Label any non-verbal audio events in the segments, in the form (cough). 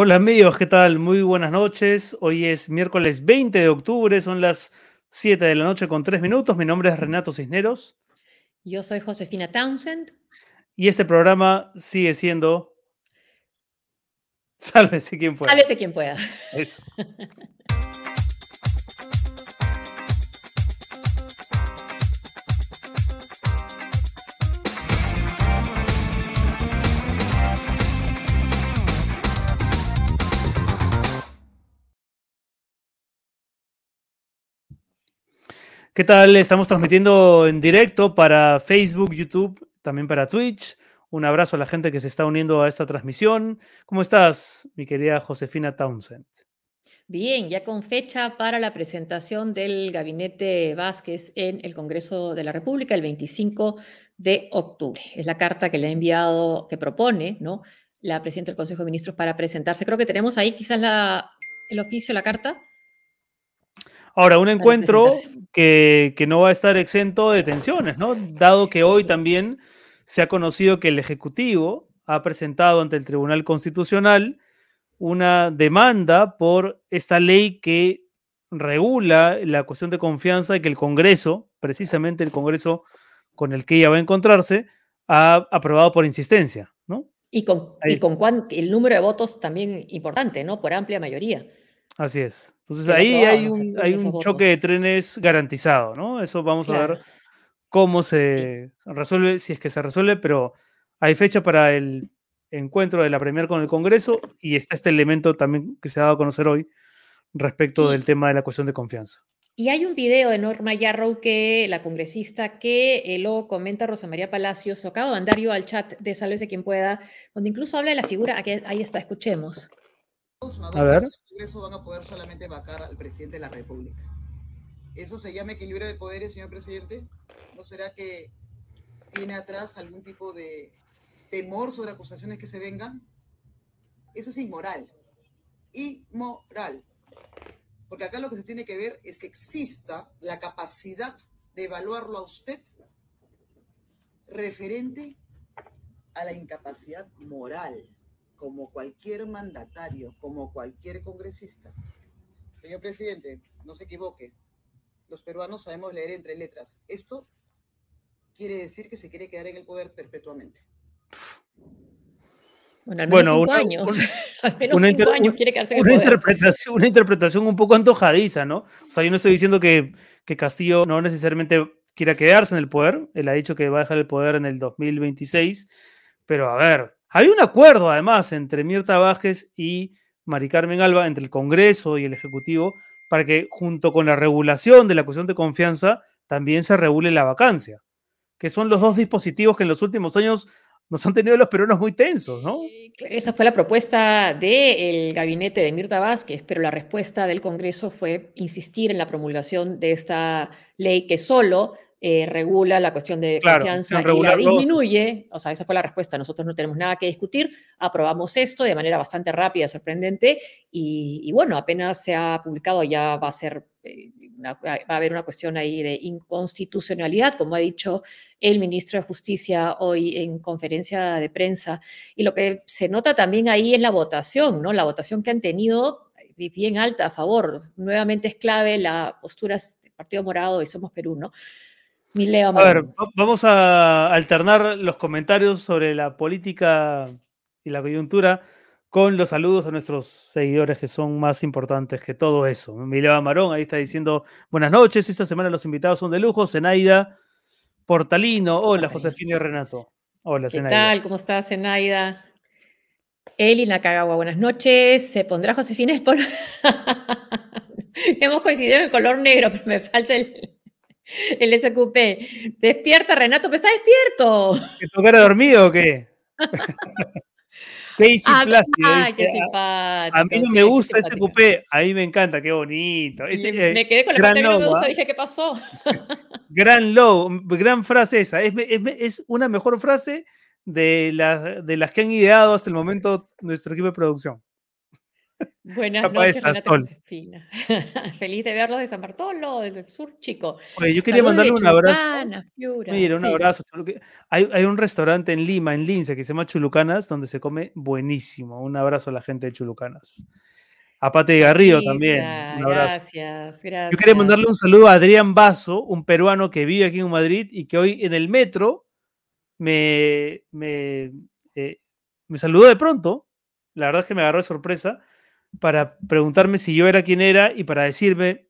Hola amigos, ¿qué tal? Muy buenas noches. Hoy es miércoles 20 de octubre, son las 7 de la noche con 3 minutos. Mi nombre es Renato Cisneros. Yo soy Josefina Townsend. Y este programa sigue siendo... Sálvese quien pueda. Sálvese quien pueda. Eso. (laughs) ¿Qué tal? Estamos transmitiendo en directo para Facebook, YouTube, también para Twitch. Un abrazo a la gente que se está uniendo a esta transmisión. ¿Cómo estás, mi querida Josefina Townsend? Bien, ya con fecha para la presentación del gabinete Vázquez en el Congreso de la República el 25 de octubre. Es la carta que le ha enviado, que propone, ¿no? La presidenta del Consejo de Ministros para presentarse. Creo que tenemos ahí quizás el oficio, la carta. Ahora, un encuentro que, no va a estar exento de tensiones, ¿no? Dado que hoy también se ha conocido que el Ejecutivo ha presentado ante el Tribunal Constitucional una demanda por esta ley que regula la cuestión de confianza y que el Congreso, precisamente el Congreso con el que ella va a encontrarse, ha aprobado por insistencia, ¿no? Y con, y con el número de votos también importante, ¿no? Por amplia mayoría. Así es. Entonces ahí hay un, hay un choque de trenes garantizado, ¿no? Eso vamos a ver cómo se resuelve, si es que se resuelve, pero hay fecha para el encuentro de la Premier con el Congreso y está este elemento también que se ha dado a conocer hoy respecto del tema de la cuestión de confianza. Y hay un video de Norma Yarrow que la congresista que eh, lo comenta Rosa María Palacios, acabo de mandar yo al chat de Sálvese quien pueda, donde incluso habla de la figura, aquí, ahí está, escuchemos. A ver. Congreso van a poder solamente vacar al presidente de la República. ¿Eso se llama equilibrio de poderes, señor presidente? ¿No será que tiene atrás algún tipo de temor sobre acusaciones que se vengan? Eso es inmoral. Inmoral. Porque acá lo que se tiene que ver es que exista la capacidad de evaluarlo a usted referente a la incapacidad moral como cualquier mandatario, como cualquier congresista. Señor presidente, no se equivoque. Los peruanos sabemos leer entre letras. Esto quiere decir que se quiere quedar en el poder perpetuamente. Bueno, al menos cinco años. (laughs) al menos una cinco años quiere quedarse en el poder. Interpretación, una interpretación un poco antojadiza, ¿no? O sea, yo no estoy diciendo que, que Castillo no necesariamente quiera quedarse en el poder. Él ha dicho que va a dejar el poder en el 2026. Pero a ver, hay un acuerdo, además, entre Mirta Vázquez y Mari Carmen Alba, entre el Congreso y el Ejecutivo, para que junto con la regulación de la cuestión de confianza, también se regule la vacancia, que son los dos dispositivos que en los últimos años nos han tenido los peruanos muy tensos, ¿no? Esa fue la propuesta del gabinete de Mirta Vázquez, pero la respuesta del Congreso fue insistir en la promulgación de esta ley que solo eh, regula la cuestión de confianza y la disminuye. O sea, esa fue la respuesta. Nosotros no tenemos nada que discutir. Aprobamos esto de manera bastante rápida, sorprendente. Y, bueno, apenas se ha publicado, ya va a ser, eh, va a haber una cuestión ahí de inconstitucionalidad, como ha dicho el ministro de Justicia hoy en conferencia de prensa. Y lo que se nota también ahí es la votación, ¿no? La votación que han tenido eh, bien alta a favor. Nuevamente es clave la postura del Partido Morado y Somos Perú, ¿no? A ver, vamos a alternar los comentarios sobre la política y la coyuntura con los saludos a nuestros seguidores que son más importantes que todo eso. Mileva Marón ahí está diciendo buenas noches, esta semana los invitados son de lujo, Zenaida Portalino, hola Josefina y Renato. Hola Zenaida. ¿Qué tal? ¿Cómo estás Zenaida? Eli Nakagawa, buenas noches. ¿Se pondrá Josefina. (laughs) Hemos coincidido en el color negro, pero me falta el, (laughs) el SQP. Despierta, Renato, pero está despierto. ¿Que tu cara dormido o qué? (laughs) Casey ah, Plácido. Ay, qué simpático. A mí no me gusta ese cupé, a mí me encanta, qué bonito. Eh, me quedé con la parte que no me gusta, ¿ah? dije, ¿qué pasó? (laughs) gran low, gran frase esa. Es, es, una mejor frase de, de las que han ideado hasta el momento nuestro equipo de producción. Buenas noches, (laughs) Feliz de verlos de San Bartolo, desde el sur, chico. Oye, yo quería mandarle un abrazo. Mira, un abrazo. Hay, hay, un restaurante en Lima, en Lince, que se llama Chulucanas, donde se come buenísimo. Un abrazo a la gente de Chulucanas. A Pate Garrido también. Un abrazo. Gracias, gracias. Yo quería mandarle un saludo a Adrián Basso, un peruano que vive aquí en Madrid y que hoy en el metro me, me, eh, me saludó de pronto. La verdad es que me agarró de sorpresa para preguntarme si yo era quien era y para decirme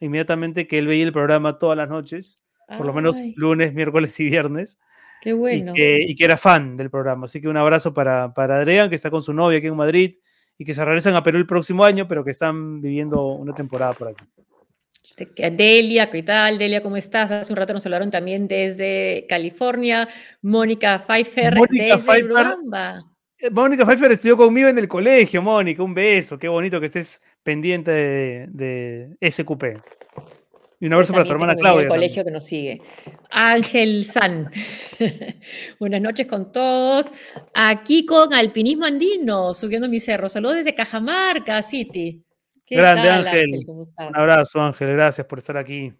inmediatamente que él veía el programa todas las noches, por lo menos lunes, miércoles y viernes. Qué bueno. Y que, era fan del programa. Así que un abrazo para, para Adrián, que está con su novia aquí en Madrid y que se regresan a Perú el próximo año, pero que están viviendo una temporada por aquí. Delia, ¿qué tal? Delia, ¿cómo estás? Hace un rato nos hablaron también desde California. Mónica Pfeiffer Mónica Pfeiffer, eh, Mónica Pfeiffer estudió conmigo en el colegio, Mónica. Un beso. Qué bonito que estés pendiente de, SQP. Y un abrazo para tu hermana Claudia. El colegio que nos sigue. Ángel San. (laughs) Buenas noches con todos. Aquí con Alpinismo Andino, subiendo mi cerro. Saludos desde Cajamarca City. Grande Ángel. Un abrazo, Ángel. Gracias por estar aquí.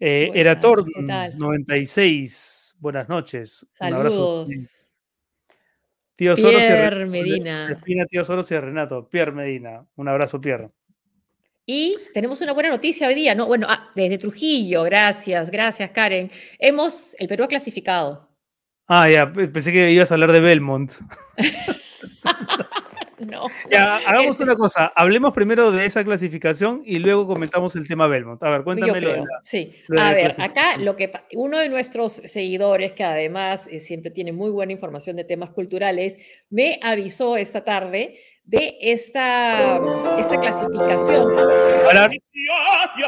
Eh, Erator 96. Buenas noches. Saludos. Tío Soros Pierre Medina. tío Soros y Renato. Pierre Medina. Un abrazo, Pierre. Y tenemos una buena noticia hoy día, ¿no? Bueno, ah, desde Trujillo, gracias, gracias, Karen. Hemos, el Perú ha clasificado. Ah, ya, pensé que ibas a hablar de Belmont. (laughs) (laughs) no. Ya, hagamos una cosa. Hablemos primero de esa clasificación y luego comentamos el tema Belmont. A ver, cuéntamelo. sí. a ver, acá lo que uno de nuestros seguidores, que además eh, siempre tiene muy buena información de temas culturales, me avisó esta tarde de esta, esta clasificación. Iniziati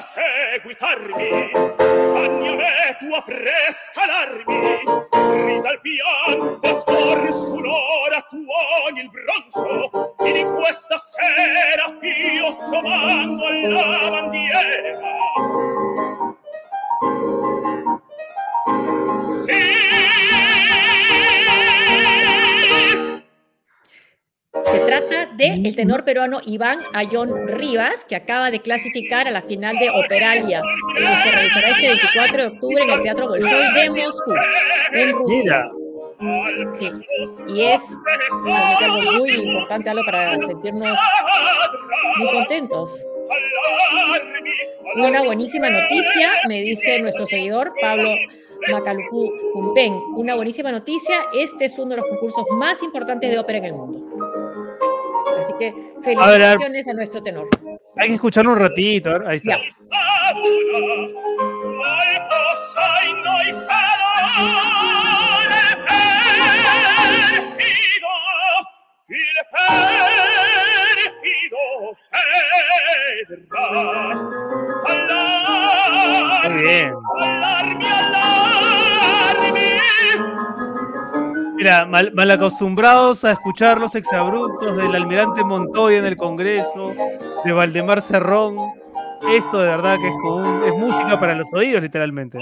Se trata del el tenor peruano Iván Ayón Rivas, que acaba de clasificar a la final de Operalia, que se realizará este 24 de octubre en el Teatro Bolshoi de Moscú, en Rusia. Sí. Y es algo muy importante, algo para sentirnos muy contentos. Una buenísima noticia, me dice nuestro seguidor Pablo Macalucú Cumpen. Una buenísima noticia, este es uno de los concursos más importantes de ópera en el mundo. Así que felicitaciones a, nuestro tenor. Hay que escucharlo un ratito, ahí está. Muy bien. Mira, mal, acostumbrados a escuchar los exabruptos del almirante Montoya en el Congreso, de Valdemar Cerrón. Esto de verdad que es, es música para los oídos, literalmente.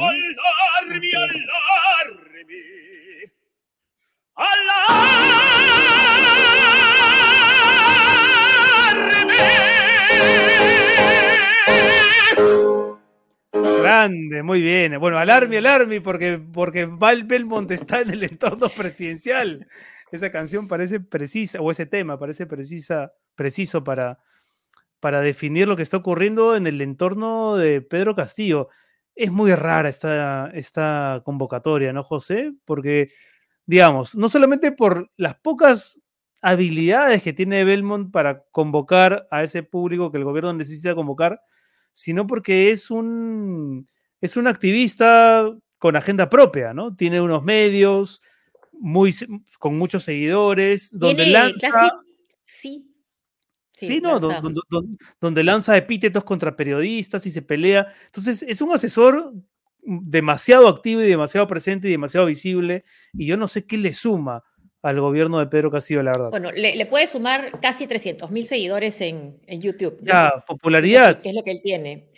Grande, muy bien. Bueno, alarme, alarme, porque, porque Val Belmont está en el entorno presidencial. Esa canción parece precisa, o ese tema parece precisa, preciso para, para definir lo que está ocurriendo en el entorno de Pedro Castillo. Es muy rara esta, esta convocatoria, ¿no, José? Porque, digamos, no solamente por las pocas habilidades que tiene Belmont para convocar a ese público que el gobierno necesita convocar, sino porque es un, es un activista con agenda propia, ¿no? Tiene unos medios muy, con muchos seguidores, donde lanza... sí. Sí, no, donde, lanza epítetos contra periodistas y se pelea. Entonces, es un asesor demasiado activo y demasiado presente y demasiado visible, y yo no sé qué le suma al gobierno de Pedro Castillo, la verdad. Bueno, le, puede sumar casi 300 mil seguidores en, YouTube. Ya, popularidad. Que es lo que él tiene.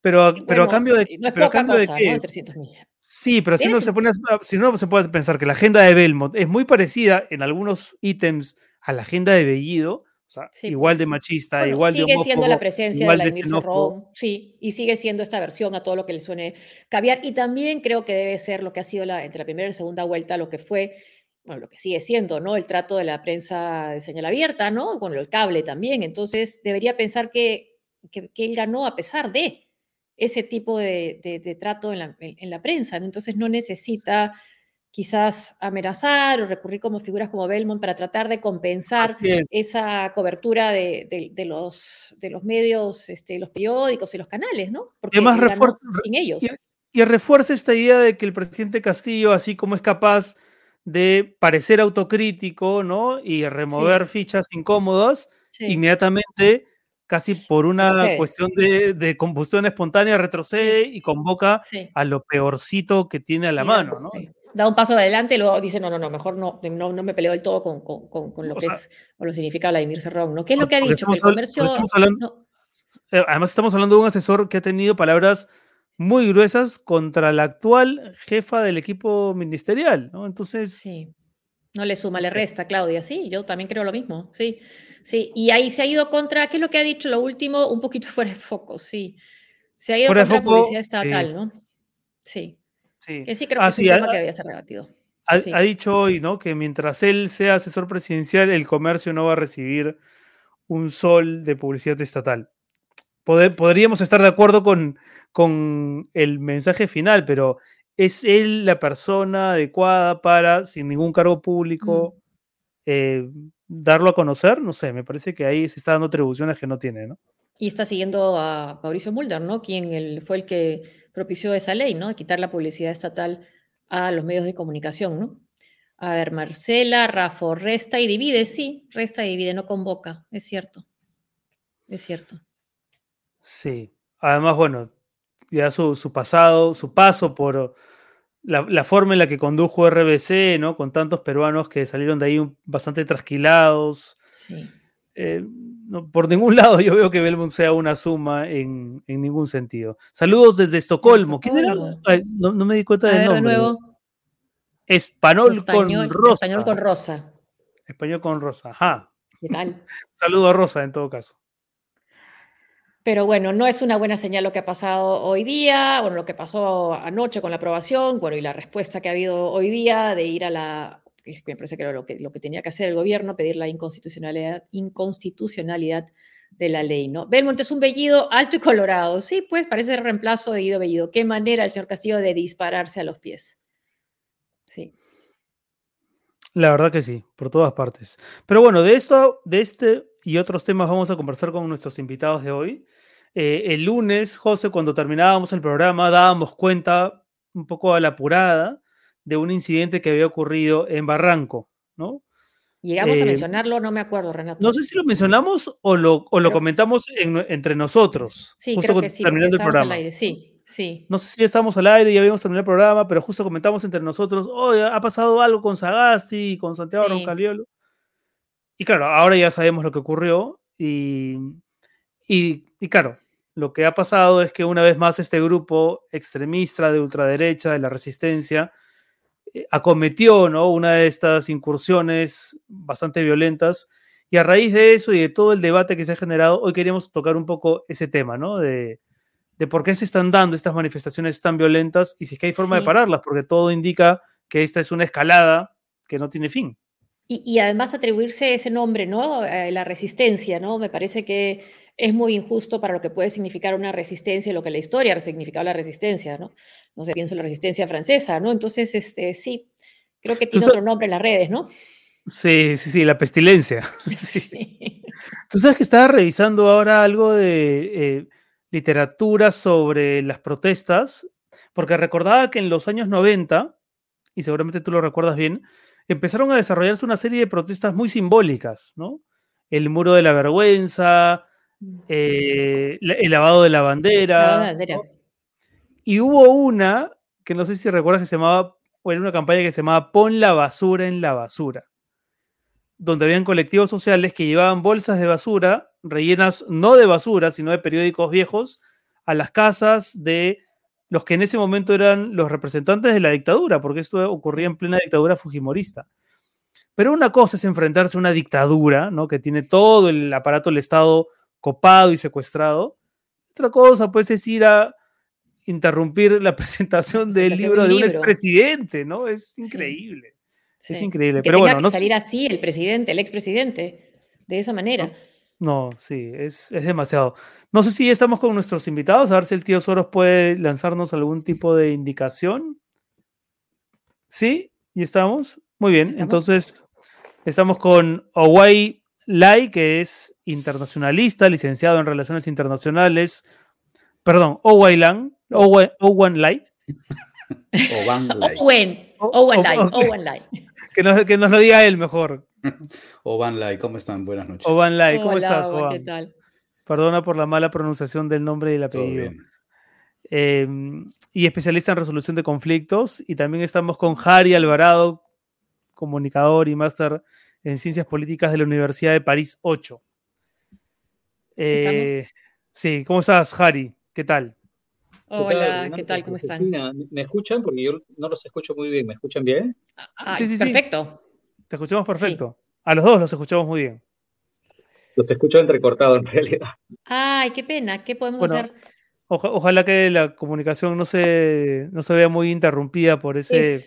Pero, pero a cambio de, pero a cambio de qué? Sí, pero si uno, se pone si uno se puede pensar que la agenda de Belmont es muy parecida en algunos ítems a la agenda de Bellido, o igual de pues. machista, igual sigue de Sigue siendo la presencia de Vladimir sí, y sigue siendo esta versión a todo lo que le suene caviar. Y también creo que debe ser lo que ha sido la, entre la primera y la segunda vuelta, lo que fue, bueno, lo que sigue siendo, ¿no? El trato de la prensa de señal abierta, ¿no? Con el cable también. Entonces, debería pensar que, que, él ganó a pesar de ese tipo de, de, trato en la, en la prensa. Entonces, no necesita quizás amenazar o recurrir como figuras como Belmont para tratar de compensar esa cobertura de, los, de los medios, este, los periódicos y los canales, ¿no? Porque además refuerza, sin ellos. Y, refuerza esta idea de que el presidente Castillo, así como es capaz de parecer autocrítico, ¿no? Y remover fichas incómodas, inmediatamente casi por una cuestión de, combustión espontánea, retrocede y convoca a lo peorcito que tiene a la mano, ¿no? da un paso adelante y luego dice, no, no, no, mejor no, no, no me peleo del todo con, con, con, lo que es o lo significa Vladimir Cerrón, ¿no? ¿Qué es lo que ha dicho? Que el comercio... Eh, además estamos hablando de un asesor que ha tenido palabras muy gruesas contra la actual jefa del equipo ministerial, ¿no? Entonces... Sí. No le suma, le resta, Claudia. Sí, yo también creo lo mismo. Sí, sí. Y ahí se ha ido contra, ¿qué es lo que ha dicho lo último? Un poquito (laughs) fuera de foco, sí. Se ha ido contra la publicidad estatal, ¿no? Sí. Sí. Que sí creo que es un tema que debía ser rebatido. Ha, dicho hoy, ¿no? Que mientras él sea asesor presidencial, el comercio no va a recibir un sol de publicidad estatal. Podríamos estar de acuerdo con, con el mensaje final, pero ¿es él la persona adecuada para, sin ningún cargo público, mm. eh, darlo a conocer? No sé, me parece que ahí se está dando atribuciones que no tiene, ¿no? Y está siguiendo a Mauricio Mulder, ¿no? Quien fue el que propició esa ley, ¿no? De quitar la publicidad estatal a los medios de comunicación, ¿no? A ver, Marcela, Rafa, resta y divide, sí, resta y divide, no convoca, es cierto. Es cierto. Sí, además, bueno, ya su, pasado, su paso por la, forma en la que condujo RBC, ¿no? Con tantos peruanos que salieron de ahí bastante trasquilados. Sí. Eh, por ningún (laughs) lado yo veo que Belmont sea una suma en, ningún sentido. Saludos desde Estocolmo. ¿Quién era? no, me di cuenta del nombre. Español, con Rosa. Español con Rosa. Español con Rosa, ajá. ¿Qué tal? (laughs) Saludo a Rosa en todo caso. Pero bueno, no es una buena señal lo que ha pasado hoy día, bueno, lo que pasó anoche con la aprobación, bueno, y la respuesta que ha habido hoy día de ir a la me parece que era lo que, tenía que hacer el gobierno, pedir la inconstitucionalidad, inconstitucionalidad de la ley, ¿no? Belmont es un Bellido alto y colorado. Sí, pues parece el reemplazo de Guido Bellido. Qué manera el señor Castillo de dispararse a los pies. Sí. La verdad que sí, por todas partes. Pero bueno, de esto, de este y otros temas vamos a conversar con nuestros invitados de hoy. Eh, el lunes, José, cuando terminábamos el programa, dábamos cuenta un poco a la apurada de un incidente que había ocurrido en Barranco, ¿no? Llegamos a eh, mencionarlo, no me acuerdo, Renato. No sé si lo mencionamos o lo, o lo comentamos entre nosotros. Sí, justo creo que sí, terminando el programa. Al aire. Sí, sí. No sé si ya estábamos al aire y ya habíamos terminado el programa, pero justo comentamos entre nosotros, oh, ha pasado algo con Sagasti, con Santiago sí. Roncaliolo. Y claro, ahora ya sabemos lo que ocurrió y, y, y claro, lo que ha pasado es que una vez más este grupo extremista de ultraderecha, de la resistencia, eh, acometió ¿no? una de estas incursiones bastante violentas. Y a raíz de eso y de todo el debate que se ha generado, hoy queríamos tocar un poco ese tema, ¿no? De, de por qué se están dando estas manifestaciones tan violentas y si es que hay forma de pararlas, porque todo indica que esta es una escalada que no tiene fin. Y, y además atribuirse ese nombre, ¿no? la resistencia, ¿no? Me parece que es muy injusto para lo que puede significar una resistencia, lo que la historia ha significado la resistencia, ¿no? No sé, pienso en la resistencia francesa, ¿no? Entonces, este, sí, creo que tiene otro nombre en las redes, ¿no? Sí, sí, sí, la pestilencia. (laughs) (laughs) Sí. Tú sabes que estaba revisando ahora algo de eh, literatura sobre las protestas, porque recordaba que en los años 90, y seguramente tú lo recuerdas bien, empezaron a desarrollarse una serie de protestas muy simbólicas, ¿no? El muro de la vergüenza, eh, el lavado de la bandera. Y hubo una, que no sé si recuerdas que se llamaba, o era una campaña que se llamaba Pon la basura en la basura, donde habían colectivos sociales que llevaban bolsas de basura, rellenas no de basura, sino de periódicos viejos, a las casas de los que en ese momento eran los representantes de la dictadura, porque esto ocurría en plena dictadura fujimorista. Pero una cosa es enfrentarse a una dictadura, ¿no? Que tiene todo el aparato del Estado copado y secuestrado. Otra cosa, pues, es ir a interrumpir la (laughs) presentación del libro de un expresidente, ¿no? Es increíble. Es increíble. Pero bueno, no salir así el presidente, el expresidente, de esa manera. No, sí, es, es, demasiado. No sé si estamos con nuestros invitados, a ver si el tío Soros puede lanzarnos algún tipo de indicación. ¿Sí? ¿Y estamos? Muy bien, entonces estamos con Owai Lai, que es internacionalista, licenciado en Relaciones Internacionales. Perdón, Owai Lang, Owen Lai. Owen Lai. Owen Lai, Owen Lai. Que nos, que nos lo diga él mejor. (laughs) Oban Lai, ¿cómo están? Buenas noches. Oban Lai, ¿cómo estás, Oban? ¿Qué tal? Perdona por la mala pronunciación del nombre y el apellido. Em, y especialista en resolución de conflictos. Y también estamos con Harry Alvarado, comunicador y máster en ciencias políticas de la Universidad de París 8. Eh, sí, ¿cómo estás, Harry? ¿Qué tal? Hola, ¿qué tal? ¿Cómo están? ¿Me escuchan? Porque yo no los escucho muy bien. ¿Me escuchan bien? sí, sí, perfecto. Te escuchamos perfecto. A los dos los escuchamos muy bien. Los escucho entrecortados en realidad. Ay, qué pena. ¿Qué podemos hacer? ojalá que la comunicación no se, no se vea muy interrumpida por ese.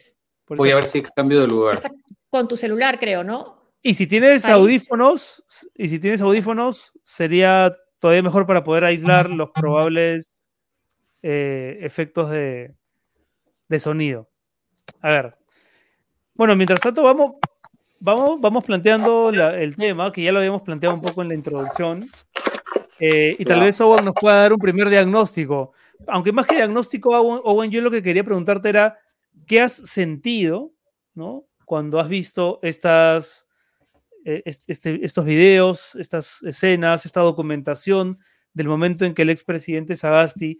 Voy a ver si cambio de lugar. Está con tu celular, creo, ¿no? Y si tienes audífonos, y si tienes audífonos, sería todavía mejor para poder aislar los probables eh, efectos de, de sonido. A ver. Bueno, mientras tanto, vamos, vamos, vamos planteando el tema, que ya lo habíamos planteado un poco en la introducción, eh, y tal vez Owen nos pueda dar un primer diagnóstico. Aunque más que diagnóstico, Owen, yo lo que quería preguntarte era, ¿qué has sentido ¿no? cuando has visto estas, eh, este, estos videos, estas escenas, esta documentación del momento en que el expresidente Sagasti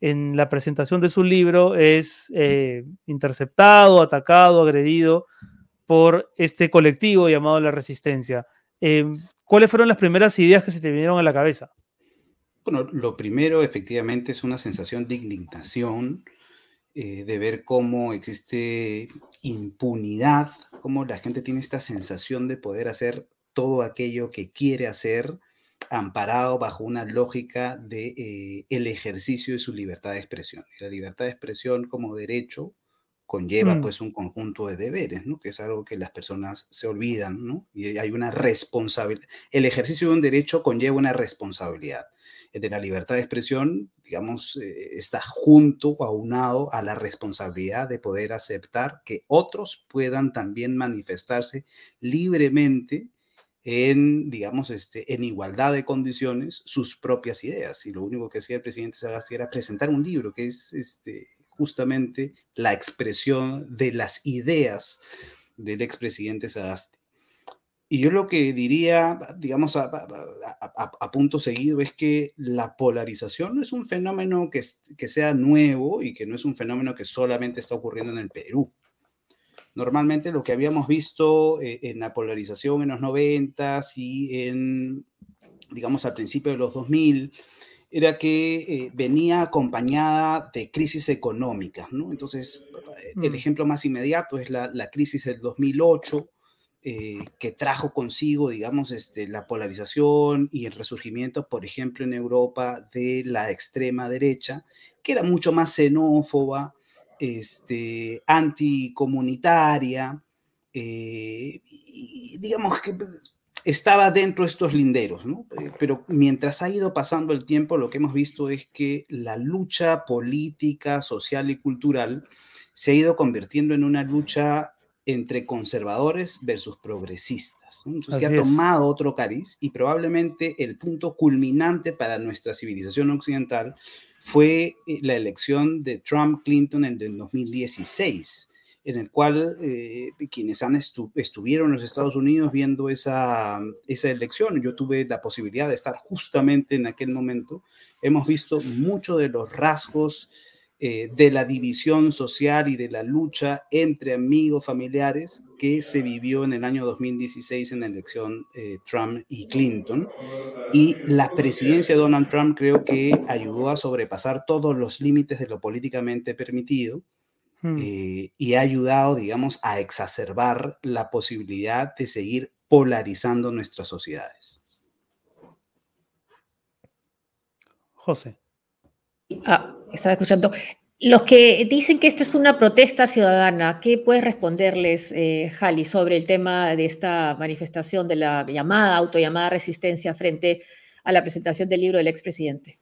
en la presentación de su libro es eh, interceptado, atacado, agredido por este colectivo llamado La Resistencia. Em, ¿Cuáles fueron las primeras ideas que se te vinieron a la cabeza? Bueno, lo primero efectivamente es una sensación de indignación, eh, de ver cómo existe impunidad, cómo la gente tiene esta sensación de poder hacer todo aquello que quiere hacer, amparado bajo una lógica de eh, el ejercicio de su libertad de expresión. La libertad de expresión como derecho conlleva mm. pues un conjunto de deberes, ¿no? Que es algo que las personas se olvidan, ¿no? Y hay una responsabilidad. El ejercicio de un derecho conlleva una responsabilidad. El de la libertad de expresión, digamos, eh, está junto o aunado a la responsabilidad de poder aceptar que otros puedan también manifestarse libremente en, digamos, este, en igualdad de condiciones sus propias ideas. Y lo único que hacía el presidente Sagasti era presentar un libro que es este, justamente la expresión de las ideas del expresidente Sagasti. Y yo lo que diría, digamos, a, punto seguido es que la polarización no es un fenómeno que, que sea nuevo y que no es un fenómeno que solamente está ocurriendo en el Perú. Normalmente lo que habíamos visto eh, en la polarización en los 90 y en, digamos, al principio de los 2000, era que eh, venía acompañada de crisis económicas, ¿no? Entonces, el mm. ejemplo más inmediato es la, crisis del 2008, eh, que trajo consigo, digamos, este, la polarización y el resurgimiento, por ejemplo, en Europa de la extrema derecha, que era mucho más xenófoba, este, anticomunitaria, eh, y digamos que estaba dentro de estos linderos, ¿no? Eh, pero mientras ha ido pasando el tiempo, lo que hemos visto es que la lucha política, social y cultural se ha ido convirtiendo en una lucha entre conservadores versus progresistas. Entonces, que ha tomado otro cariz y probablemente el punto culminante para nuestra civilización occidental fue eh, la elección de Trump-Clinton en el 2016 en el cual eh, quienes han estuvieron en los Estados Unidos viendo esa, esa elección, yo tuve la posibilidad de estar justamente en aquel momento, hemos visto muchos de los rasgos eh, de la división social y de la lucha entre amigos familiares que se vivió en el año 2016 en la elección eh, Trump y Clinton. Y la presidencia de Donald Trump creo que ayudó a sobrepasar todos los límites de lo políticamente permitido hmm. eh, y ha ayudado, digamos, a exacerbar la posibilidad de seguir polarizando nuestras sociedades. José. Ah, estaba escuchando. Los que dicen que esto es una protesta ciudadana, ¿qué puedes responderles, eh, Jali, sobre el tema de esta manifestación de la llamada, autollamada resistencia frente a la presentación del libro del expresidente?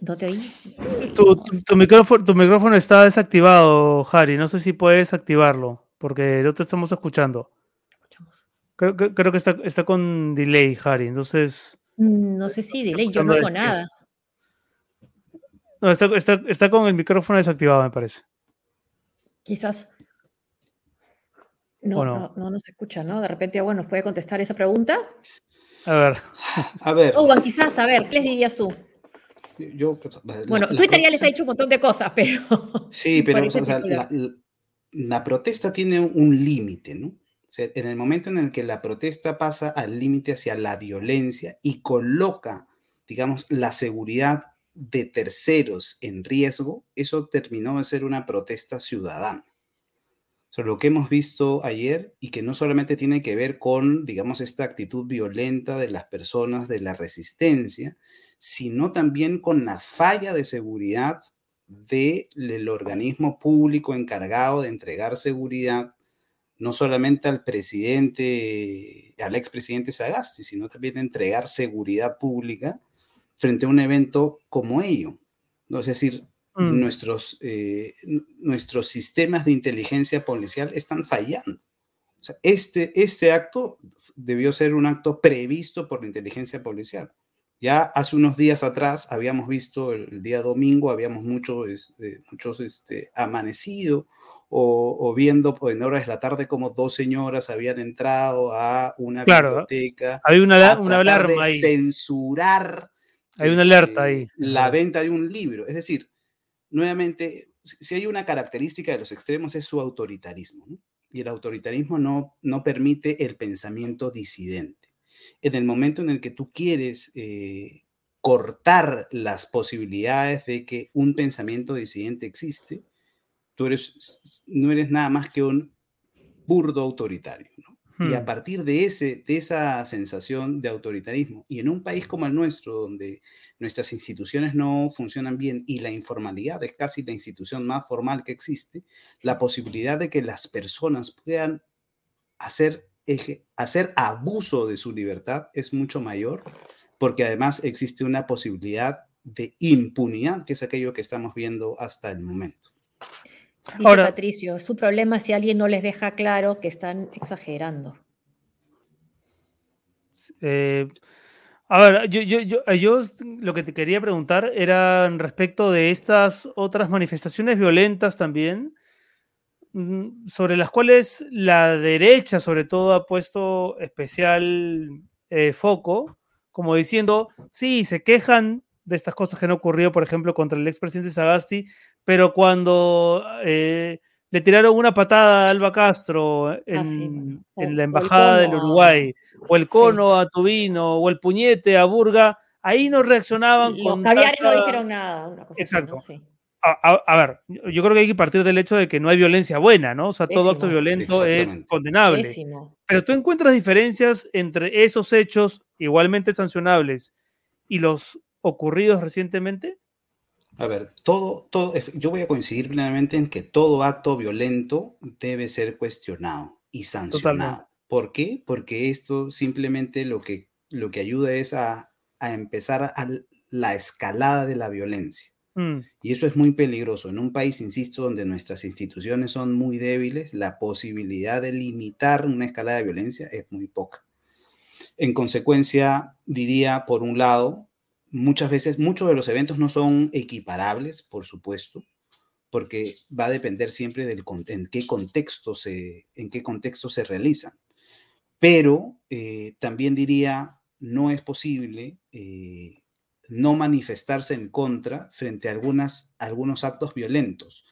¿No te oí? Tu, micrófono, tu micrófono está desactivado, Jari. No sé si puedes activarlo, porque no te estamos escuchando. Creo, creo que está, está con delay, Harry. Entonces. Mm, no sé si delay, yo no hago nada. No, está, está, está, con el micrófono desactivado, me parece. Quizás. No, no, no, no, se escucha, ¿no? De repente, bueno, ¿nos puede contestar esa pregunta? A ver. A ver. Oh, quizás, a ver, ¿qué les dirías tú? Yo, pues, bueno, Twitter ya les ha dicho un montón de cosas, pero. Sí, (laughs) pero o sea, la, la, protesta tiene un límite, ¿no? En el momento en el que la protesta pasa al límite hacia la violencia y coloca, digamos, la seguridad de terceros en riesgo, eso terminó de ser una protesta ciudadana. Lo que hemos visto ayer y que no solamente tiene que ver con, digamos, esta actitud violenta de las personas de la resistencia, sino también con la falla de seguridad del organismo público encargado de entregar seguridad no solamente al presidente, al expresidente Sagasti, sino también de entregar seguridad pública frente a un evento como ello. ¿no? Es decir, mm. nuestros, eh, nuestros sistemas de inteligencia policial están fallando. este, este acto debió ser un acto previsto por la inteligencia policial. Ya hace unos días atrás habíamos visto, el, día domingo, habíamos muchos, este, muchos este, amanecido o, viendo en horas de la tarde como dos señoras habían entrado a una biblioteca. Hay una, una alarma ahí. Censurar. Hay una alerta este, ahí. La venta de un libro. Es decir, nuevamente, si hay una característica de los extremos es su autoritarismo. Y el autoritarismo no, no permite el pensamiento disidente. En el momento en el que tú quieres eh, cortar las posibilidades de que un pensamiento disidente existe, tú eres, no eres nada más que un burdo autoritario. Y a hmm. partir de, ese, de esa sensación de autoritarismo, y en un país como el nuestro, donde nuestras instituciones no funcionan bien y la informalidad es casi la institución más formal que existe, la posibilidad de que las personas puedan hacer, hacer abuso de su libertad es mucho mayor, porque además existe una posibilidad de impunidad, que es aquello que estamos viendo hasta el momento. Dice Patricio, su problema es si alguien no les deja claro que están exagerando. Eh, a ver, yo, yo, lo que te quería preguntar era respecto de estas otras manifestaciones violentas también, mm, sobre las cuales la derecha sobre todo ha puesto especial eh, foco, como diciendo, sí, se quejan de estas cosas que han ocurrido, por ejemplo, contra el expresidente Sagasti, pero cuando eh, le tiraron una patada a Alba Castro ah, en, la embajada del Uruguay, o el cono a Tubino, o el puñete a Burga, ahí no reaccionaban Los con. caviares no dijeron nada. Exacto. A, ver, yo creo que hay que partir del hecho de que no hay violencia buena, ¿no? O sea, todo acto violento es condenable. Pero tú encuentras diferencias entre esos hechos igualmente sancionables y los ocurridos recientemente? A ver, todo, todo, yo voy a coincidir plenamente en que todo acto violento debe ser cuestionado y sancionado. ¿Por qué? Porque esto simplemente lo que, lo que ayuda es a, empezar a la escalada de la violencia. Mm. Y eso es muy peligroso. En un país, insisto, donde nuestras instituciones son muy débiles, la posibilidad de limitar una escalada de violencia es muy poca. En consecuencia, diría, por un lado, muchas veces, muchos de los eventos no son equiparables, por supuesto, porque va a depender siempre del en qué contexto se, en qué contexto se realizan. Pero eh, también diría, no es posible eh, no manifestarse en contra frente a algunas, algunos actos violentos,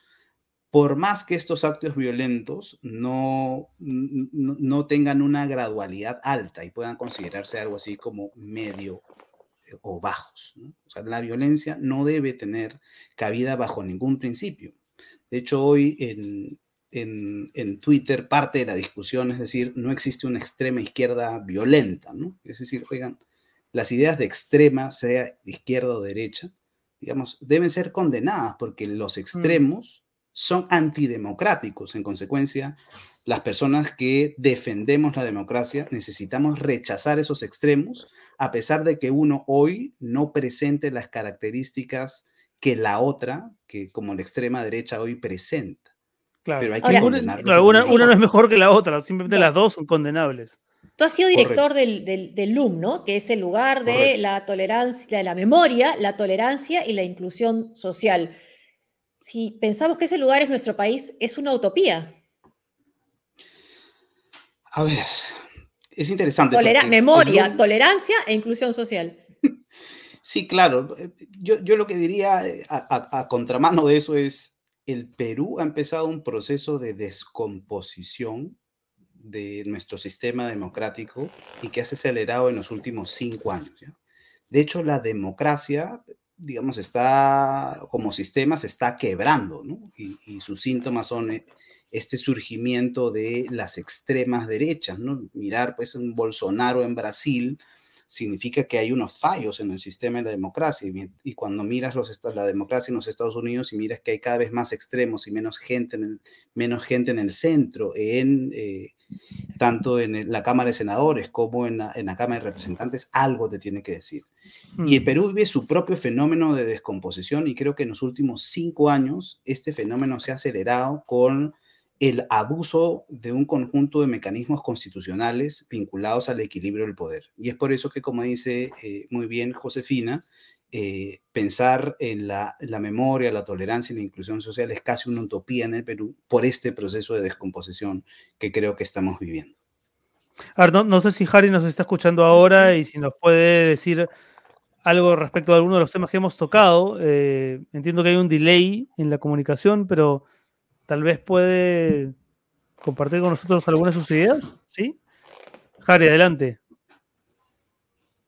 por más que estos actos violentos no, no, tengan una gradualidad alta y puedan considerarse algo así como medio o bajos. O sea, la violencia no debe tener cabida bajo ningún principio. De hecho, hoy en, en, Twitter parte de la discusión es decir, no existe una extrema izquierda violenta, ¿no? Es decir, oigan, las ideas de extrema, sea izquierda o derecha, digamos, deben ser condenadas porque los mm. extremos son antidemocráticos. En consecuencia, las personas que defendemos la democracia necesitamos rechazar esos extremos, a pesar de que uno hoy no presente las características que la otra, que como la extrema derecha hoy presenta. Claro. Pero hay que una, no es mejor que la otra, simplemente las dos son condenables. Tú has sido director del, del, LUM, ¿no? Que es el lugar de la tolerancia, de la memoria, la tolerancia y la inclusión social si pensamos que ese lugar es nuestro país, es una utopía. A ver, es interesante. memoria, tolerancia e inclusión social. (laughs) Sí, claro. Yo, lo que diría eh, a, contramano de eso es, el Perú ha empezado un proceso de descomposición de nuestro sistema democrático y que ha acelerado en los últimos cinco años. De hecho, la democracia digamos, está como sistema, se está quebrando, ¿no? Y, sus síntomas son eh, este surgimiento de las extremas derechas, ¿no? Mirar, pues, un Bolsonaro en Brasil significa que hay unos fallos en el sistema de la democracia. Y, cuando miras los, la democracia en los Estados Unidos y miras que hay cada vez más extremos y menos gente en el, menos gente en el centro, en, eh, tanto en la Cámara de Senadores como en la, en la Cámara de Representantes, algo te tiene que decir. Y el mm. Perú vive su propio fenómeno de descomposición y creo que en los últimos cinco años este fenómeno se ha acelerado con el abuso de un conjunto de mecanismos constitucionales vinculados al equilibrio del poder. Y es por eso que, como dice eh, muy bien Josefina, eh, pensar en la, memoria, la tolerancia y la inclusión social es casi una utopía en el Perú por este proceso de descomposición que creo que estamos viviendo. no, no sé si Harry nos está escuchando ahora y si nos puede decir algo respecto a alguno de los temas que hemos tocado. Eh, entiendo que hay un delay en la comunicación, pero tal vez puede compartir con nosotros algunas de sus ideas, ¿sí? Jari, adelante.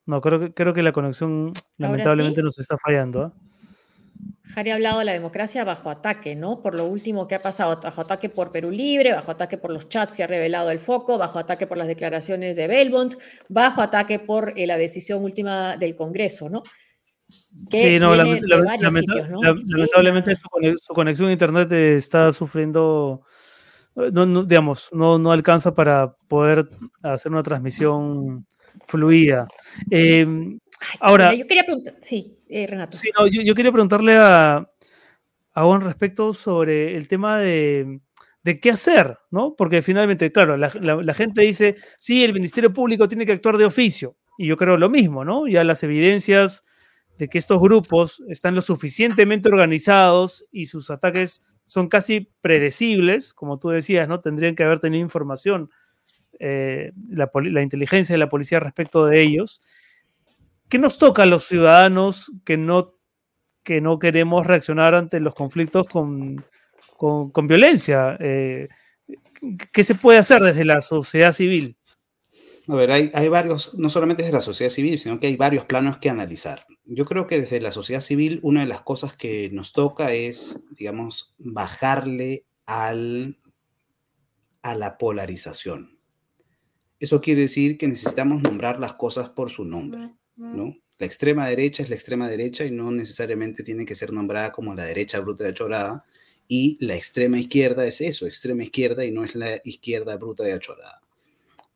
No, creo que, creo que la conexión lamentablemente nos está fallando. ¿ah? Jari ha hablado de la democracia bajo ataque, ¿no? Por lo último que ha pasado, bajo ataque por Perú Libre, bajo ataque por los chats que ha revelado el foco, bajo ataque por las declaraciones de Belmont, bajo ataque por eh, la decisión última del Congreso, ¿no? Sí, no, lamentablemente su, conexión a Internet está sufriendo, no, digamos, no, no alcanza para poder hacer una transmisión fluida. Eh, Ahora. Yo quería preguntar, sí, eh, Renato. Sí, no, yo, quería preguntarle a, a Juan respecto sobre el tema de, de, qué hacer, ¿no? Porque finalmente, claro, la, la, gente dice, sí, el Ministerio Público tiene que actuar de oficio. Y yo creo lo mismo, ¿no? Ya las evidencias de que estos grupos están lo suficientemente organizados y sus ataques son casi predecibles, como tú decías, ¿no? Tendrían que haber tenido información eh, la, inteligencia de la policía respecto de ellos. ¿Qué nos toca a los ciudadanos que no, que no queremos reaccionar ante los conflictos con, con, violencia? Eh, ¿Qué se puede hacer desde la sociedad civil? A ver, hay, hay, varios, no solamente desde la sociedad civil, sino que hay varios planos que analizar. Yo creo que desde la sociedad civil una de las cosas que nos toca es, digamos, bajarle al, a la polarización. Eso quiere decir que necesitamos nombrar las cosas por su nombre. ¿no? La extrema derecha es la extrema derecha y no necesariamente tiene que ser nombrada como la derecha bruta de achorada. Y la extrema izquierda es eso, extrema izquierda y no es la izquierda bruta de achorada.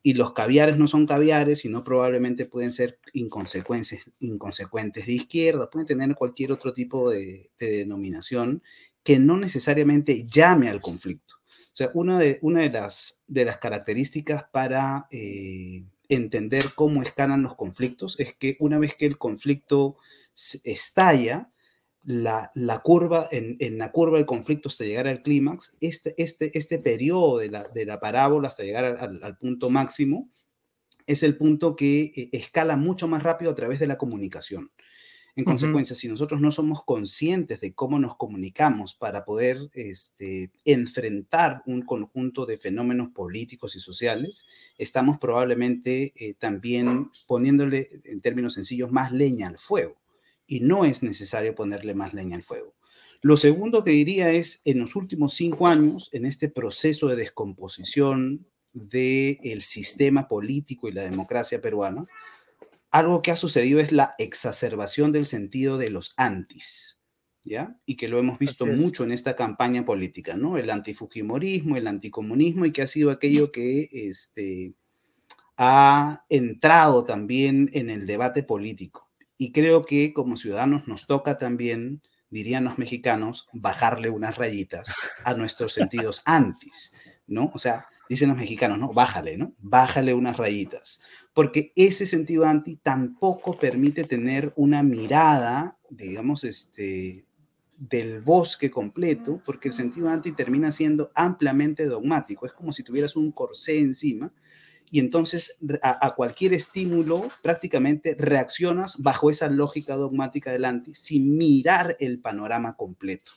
Y los caviares no son caviares, sino probablemente pueden ser inconsecuentes, inconsecuentes de izquierda, pueden tener cualquier otro tipo de, denominación que no necesariamente llame al conflicto. O sea, una de, una de, las, de las características para eh, entender cómo escalan los conflictos es que una vez que el conflicto estalla, la, curva, en, la curva del conflicto hasta llegar al clímax, este, este, este periodo de la, de la parábola hasta llegar al, punto máximo, es el punto que eh, escala mucho más rápido a través de la comunicación. En consecuencia, si nosotros no somos conscientes de cómo nos comunicamos para poder este, enfrentar un conjunto de fenómenos políticos y sociales, estamos probablemente eh, también poniéndole, en términos sencillos, más leña al fuego. Y no es necesario ponerle más leña al fuego. Lo segundo que diría es, en los últimos cinco años, en este proceso de descomposición del sistema político y la democracia peruana, algo que ha sucedido es la exacerbación del sentido de los antis, ¿ya? Y que lo hemos visto mucho en esta campaña política, ¿no? El antifujimorismo, el anticomunismo, y que ha sido aquello que este, ha entrado también en el debate político. Y creo que como ciudadanos nos toca también dirían los mexicanos, bajarle unas rayitas a nuestros (laughs) sentidos antis, ¿no? O sea, dicen los mexicanos, ¿no? Bájale, ¿no? Bájale unas rayitas. Porque ese sentido anti tampoco permite tener una mirada, digamos, este, del bosque completo, porque el sentido anti termina siendo ampliamente dogmático. Es como si tuvieras un corsé encima y entonces a, cualquier estímulo prácticamente reaccionas bajo esa lógica dogmática del anti sin mirar el panorama completo.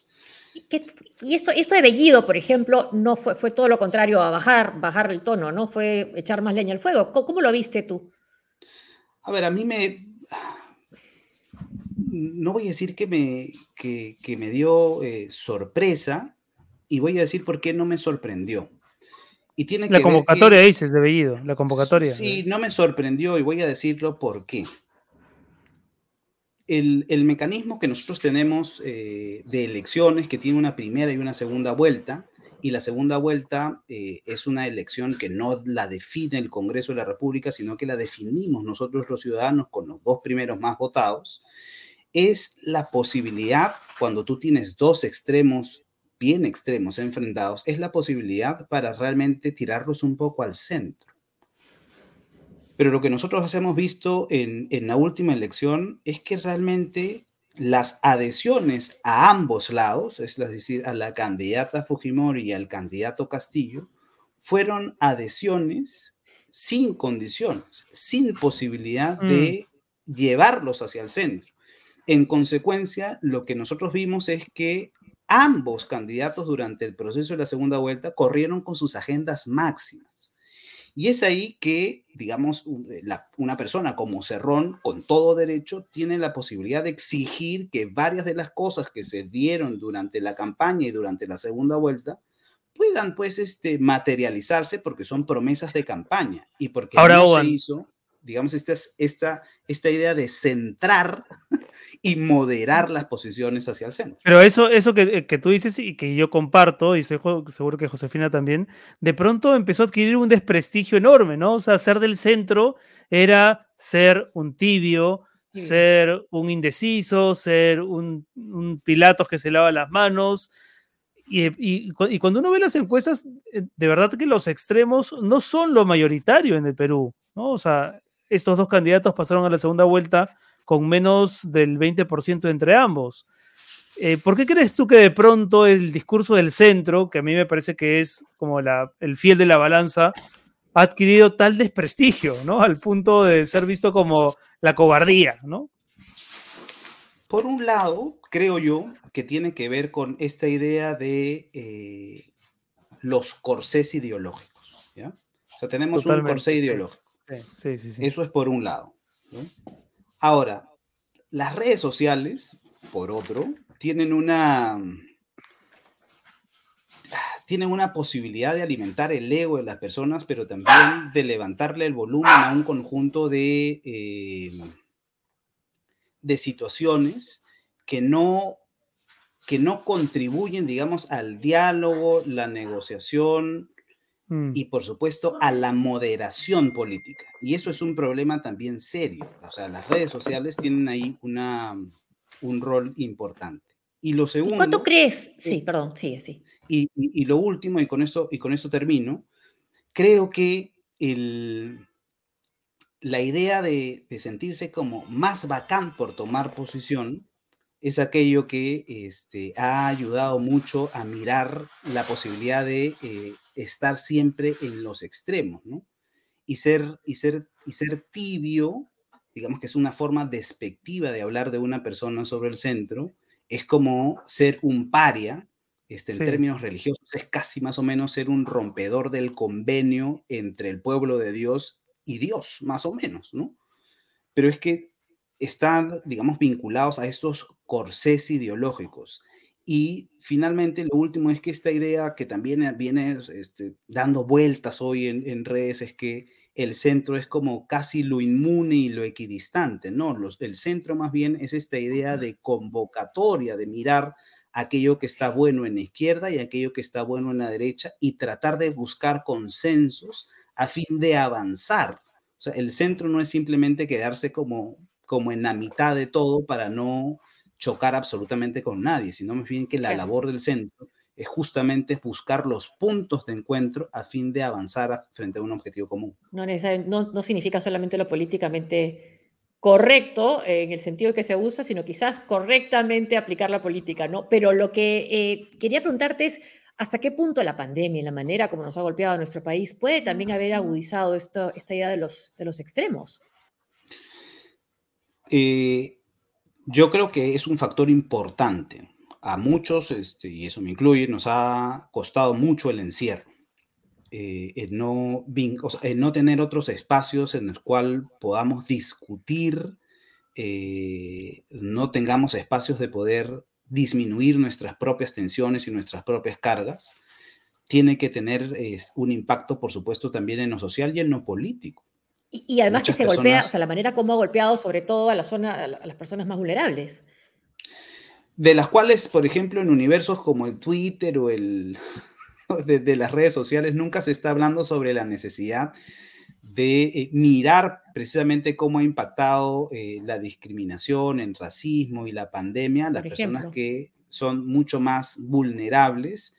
Y, esto, esto de Bellido, por ejemplo, no fue, fue todo lo contrario a bajar, bajar el tono, ¿no? Fue echar más leña al fuego. ¿Cómo, lo viste tú? A ver, a mí me... No voy a decir que me, que, me dio eh, sorpresa y voy a decir por qué no me sorprendió tiene la convocatoria dices de Bellido, la convocatoria. Sí, no me sorprendió y voy a decirlo por qué. El, mecanismo que nosotros tenemos eh, de elecciones, que tiene una primera y una segunda vuelta, y la segunda vuelta eh, es una elección que no la define el Congreso de la República, sino que la definimos nosotros los ciudadanos con los dos primeros más votados, es la posibilidad, cuando tú tienes dos extremos bien extremos enfrentados es la posibilidad para realmente tirarlos un poco al centro. Pero lo que nosotros hemos visto en, la última elección es que realmente las adhesiones a ambos lados, es decir, a la candidata Fujimori y al candidato Castillo, fueron adhesiones sin condiciones, sin posibilidad de mm. llevarlos hacia el centro. En consecuencia, lo que nosotros vimos es que ambos candidatos durante el proceso de la segunda vuelta corrieron con sus agendas máximas. Y es ahí que, digamos, eh, una persona como Cerrón, con todo derecho, tiene la posibilidad de exigir que varias de las cosas que se dieron durante la campaña y durante la segunda vuelta puedan, pues, este, materializarse porque son promesas de campaña y porque Ahora, no se hizo digamos, esta, esta, esta idea de centrar y moderar las posiciones hacia el centro. Pero eso, eso que, que, tú dices y que yo comparto, y seguro que Josefina también, de pronto empezó a adquirir un desprestigio enorme, ¿no? O sea, ser del centro era ser un tibio, ser un indeciso, ser un, un Pilatos que se lava las manos. Y, y, y, cuando uno ve las encuestas, eh, de verdad que los extremos no son lo mayoritario en el Perú, ¿no? O sea, estos dos candidatos pasaron a la segunda vuelta con menos del 20% entre ambos. Eh, ¿Por qué crees tú que de pronto el discurso del centro, que a mí me parece que es como la, el fiel de la balanza, ha adquirido tal desprestigio, ¿no? Al punto de ser visto como la cobardía, ¿no? Por un lado, creo yo que tiene que ver con esta idea de eh, los corsés ideológicos, ¿ya? O sea, tenemos un corsé ideológico. Eso es por un lado. Ahora, las redes sociales, por otro, tienen una, tienen una posibilidad de alimentar el ego de las personas, pero también de levantarle el volumen a un conjunto de, eh, de situaciones que no, que no contribuyen, digamos, al diálogo, la negociación, Mm. y por supuesto a la moderación política. Y eso es un problema también serio. O sea, las redes sociales tienen ahí una, un rol importante. Y lo segundo... ¿Cuánto crees? Sí, perdón, sigue, sí. Y, y, lo último, y con, eso, y con eso termino, creo que el, la idea de, de, sentirse como más bacán por tomar posición es aquello que este, ha ayudado mucho a mirar la posibilidad de eh, estar siempre en los extremos, ¿no? Y ser, y ser, y ser tibio digamos que es una forma despectiva de hablar de una persona sobre el centro, es como ser un paria, este, en términos religiosos, es casi más o menos ser un rompedor del convenio entre el pueblo de Dios y Dios, más o menos, ¿no? Pero es que están, digamos, vinculados a estos corsés ideológicos. Y finalmente, lo último es que esta idea que también viene este, dando vueltas hoy en, redes es que el centro es como casi lo inmune y lo equidistante, ¿no? el centro más bien es esta idea de convocatoria, de mirar aquello que está bueno en la izquierda y aquello que está bueno en la derecha y tratar de buscar consensos a fin de avanzar. O sea, el centro no es simplemente quedarse como, como en la mitad de todo para no chocar absolutamente con nadie, sino más bien que la labor del centro es justamente buscar los puntos de encuentro a fin de avanzar frente a un objetivo común. No, no, significa solamente lo políticamente correcto en el sentido que se usa, sino quizás correctamente aplicar la política, ¿no? Pero lo que eh, quería preguntarte es, ¿hasta qué punto la pandemia y la manera como nos ha golpeado a nuestro país puede también haber agudizado esto, esta idea de los, de los extremos? Eh, yo creo que es un factor importante. A muchos, este, y eso me incluye, nos ha costado mucho el encierro. Eh, el, no, no tener otros espacios en los cuales podamos discutir, eh, no tengamos espacios de poder disminuir nuestras propias tensiones y nuestras propias cargas, tiene que tener un impacto, por supuesto, también en lo social y en lo político. Y, además que se golpea, o sea, la manera como ha golpeado sobre todo a, la zona, a las personas más vulnerables. De las cuales, por ejemplo, en universos como el Twitter o el (laughs) de, las redes sociales, nunca se está hablando sobre la necesidad de eh, mirar precisamente cómo ha impactado eh, la discriminación, el racismo y la pandemia a las personas que son mucho más vulnerables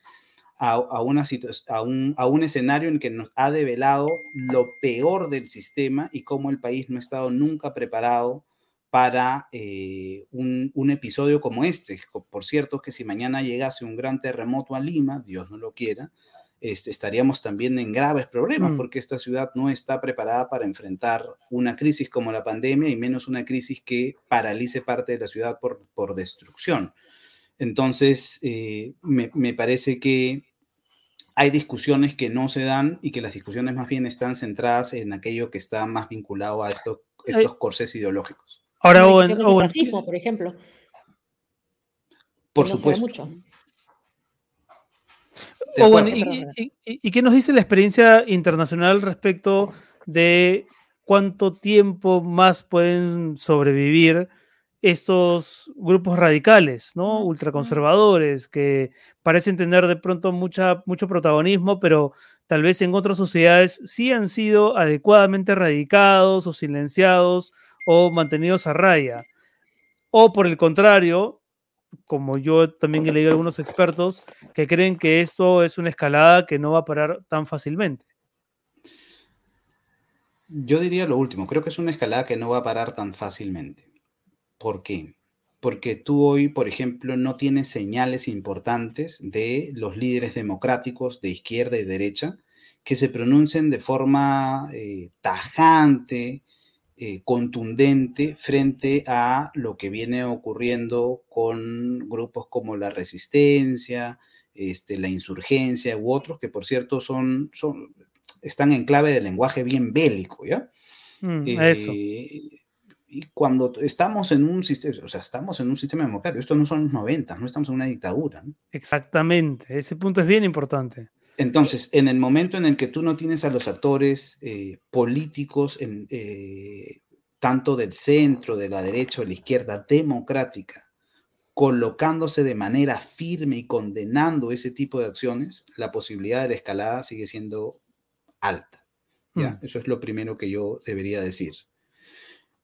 a, una a, un, a un escenario en que nos ha develado lo peor del sistema y cómo el país no ha estado nunca preparado para eh, un, un, episodio como este. Por cierto, que si mañana llegase un gran terremoto a Lima, Dios no lo quiera, este, estaríamos también en graves problemas mm. porque esta ciudad no está preparada para enfrentar una crisis como la pandemia y menos una crisis que paralice parte de la ciudad por, por destrucción. Entonces, eh, me, me, parece que hay discusiones que no se dan y que las discusiones más bien están centradas en aquello que está más vinculado a esto, estos corsés ideológicos. Ahora, o el racismo, por ejemplo. Por supuesto. y, y, qué nos dice la experiencia internacional respecto de cuánto tiempo más pueden sobrevivir estos grupos radicales, ¿no? Ultraconservadores, que parecen tener de pronto mucha, mucho protagonismo, pero tal vez en otras sociedades sí han sido adecuadamente radicados o silenciados o mantenidos a raya. O por el contrario, como yo también he leído a algunos expertos, que creen que esto es una escalada que no va a parar tan fácilmente. Yo diría lo último, creo que es una escalada que no va a parar tan fácilmente. ¿Por qué? Porque tú hoy, por ejemplo, no tienes señales importantes de los líderes democráticos de izquierda y derecha que se pronuncien de forma eh, tajante, eh, contundente frente a lo que viene ocurriendo con grupos como la resistencia, este, la insurgencia u otros que por cierto son, son están en clave de lenguaje bien bélico, ¿ya? Mm, eso. Y cuando estamos en un sistema, o sea, estamos en un sistema democrático, esto no son los 90, no estamos en una dictadura. Exactamente, ese punto es bien importante. Entonces, en el momento en el que tú no tienes a los actores eh, políticos, en, eh, tanto del centro, de la derecha o de la izquierda democrática, colocándose de manera firme y condenando ese tipo de acciones, la posibilidad de la escalada sigue siendo alta. ¿ya? Mm. Eso es lo primero que yo debería decir.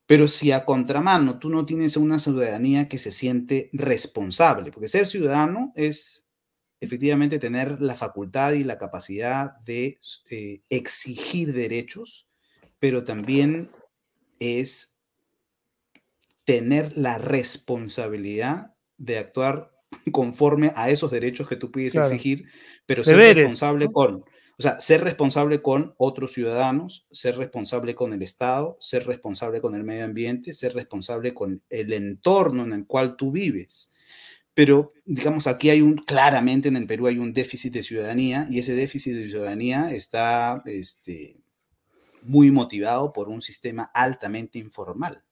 Pero si a contramano tú no tienes una ciudadanía que se siente responsable, porque ser ciudadano es efectivamente tener la facultad y la capacidad de eh, exigir derechos, pero también es tener la responsabilidad de actuar conforme a esos derechos que tú puedes exigir, pero ser responsable con O sea, ser responsable con otros ciudadanos, ser responsable con el Estado, ser responsable con el medio ambiente, ser responsable con el entorno en el cual tú vives. Pero, digamos, aquí hay un, claramente en el Perú hay un déficit de ciudadanía y ese déficit de ciudadanía está este, muy motivado por un sistema altamente informal.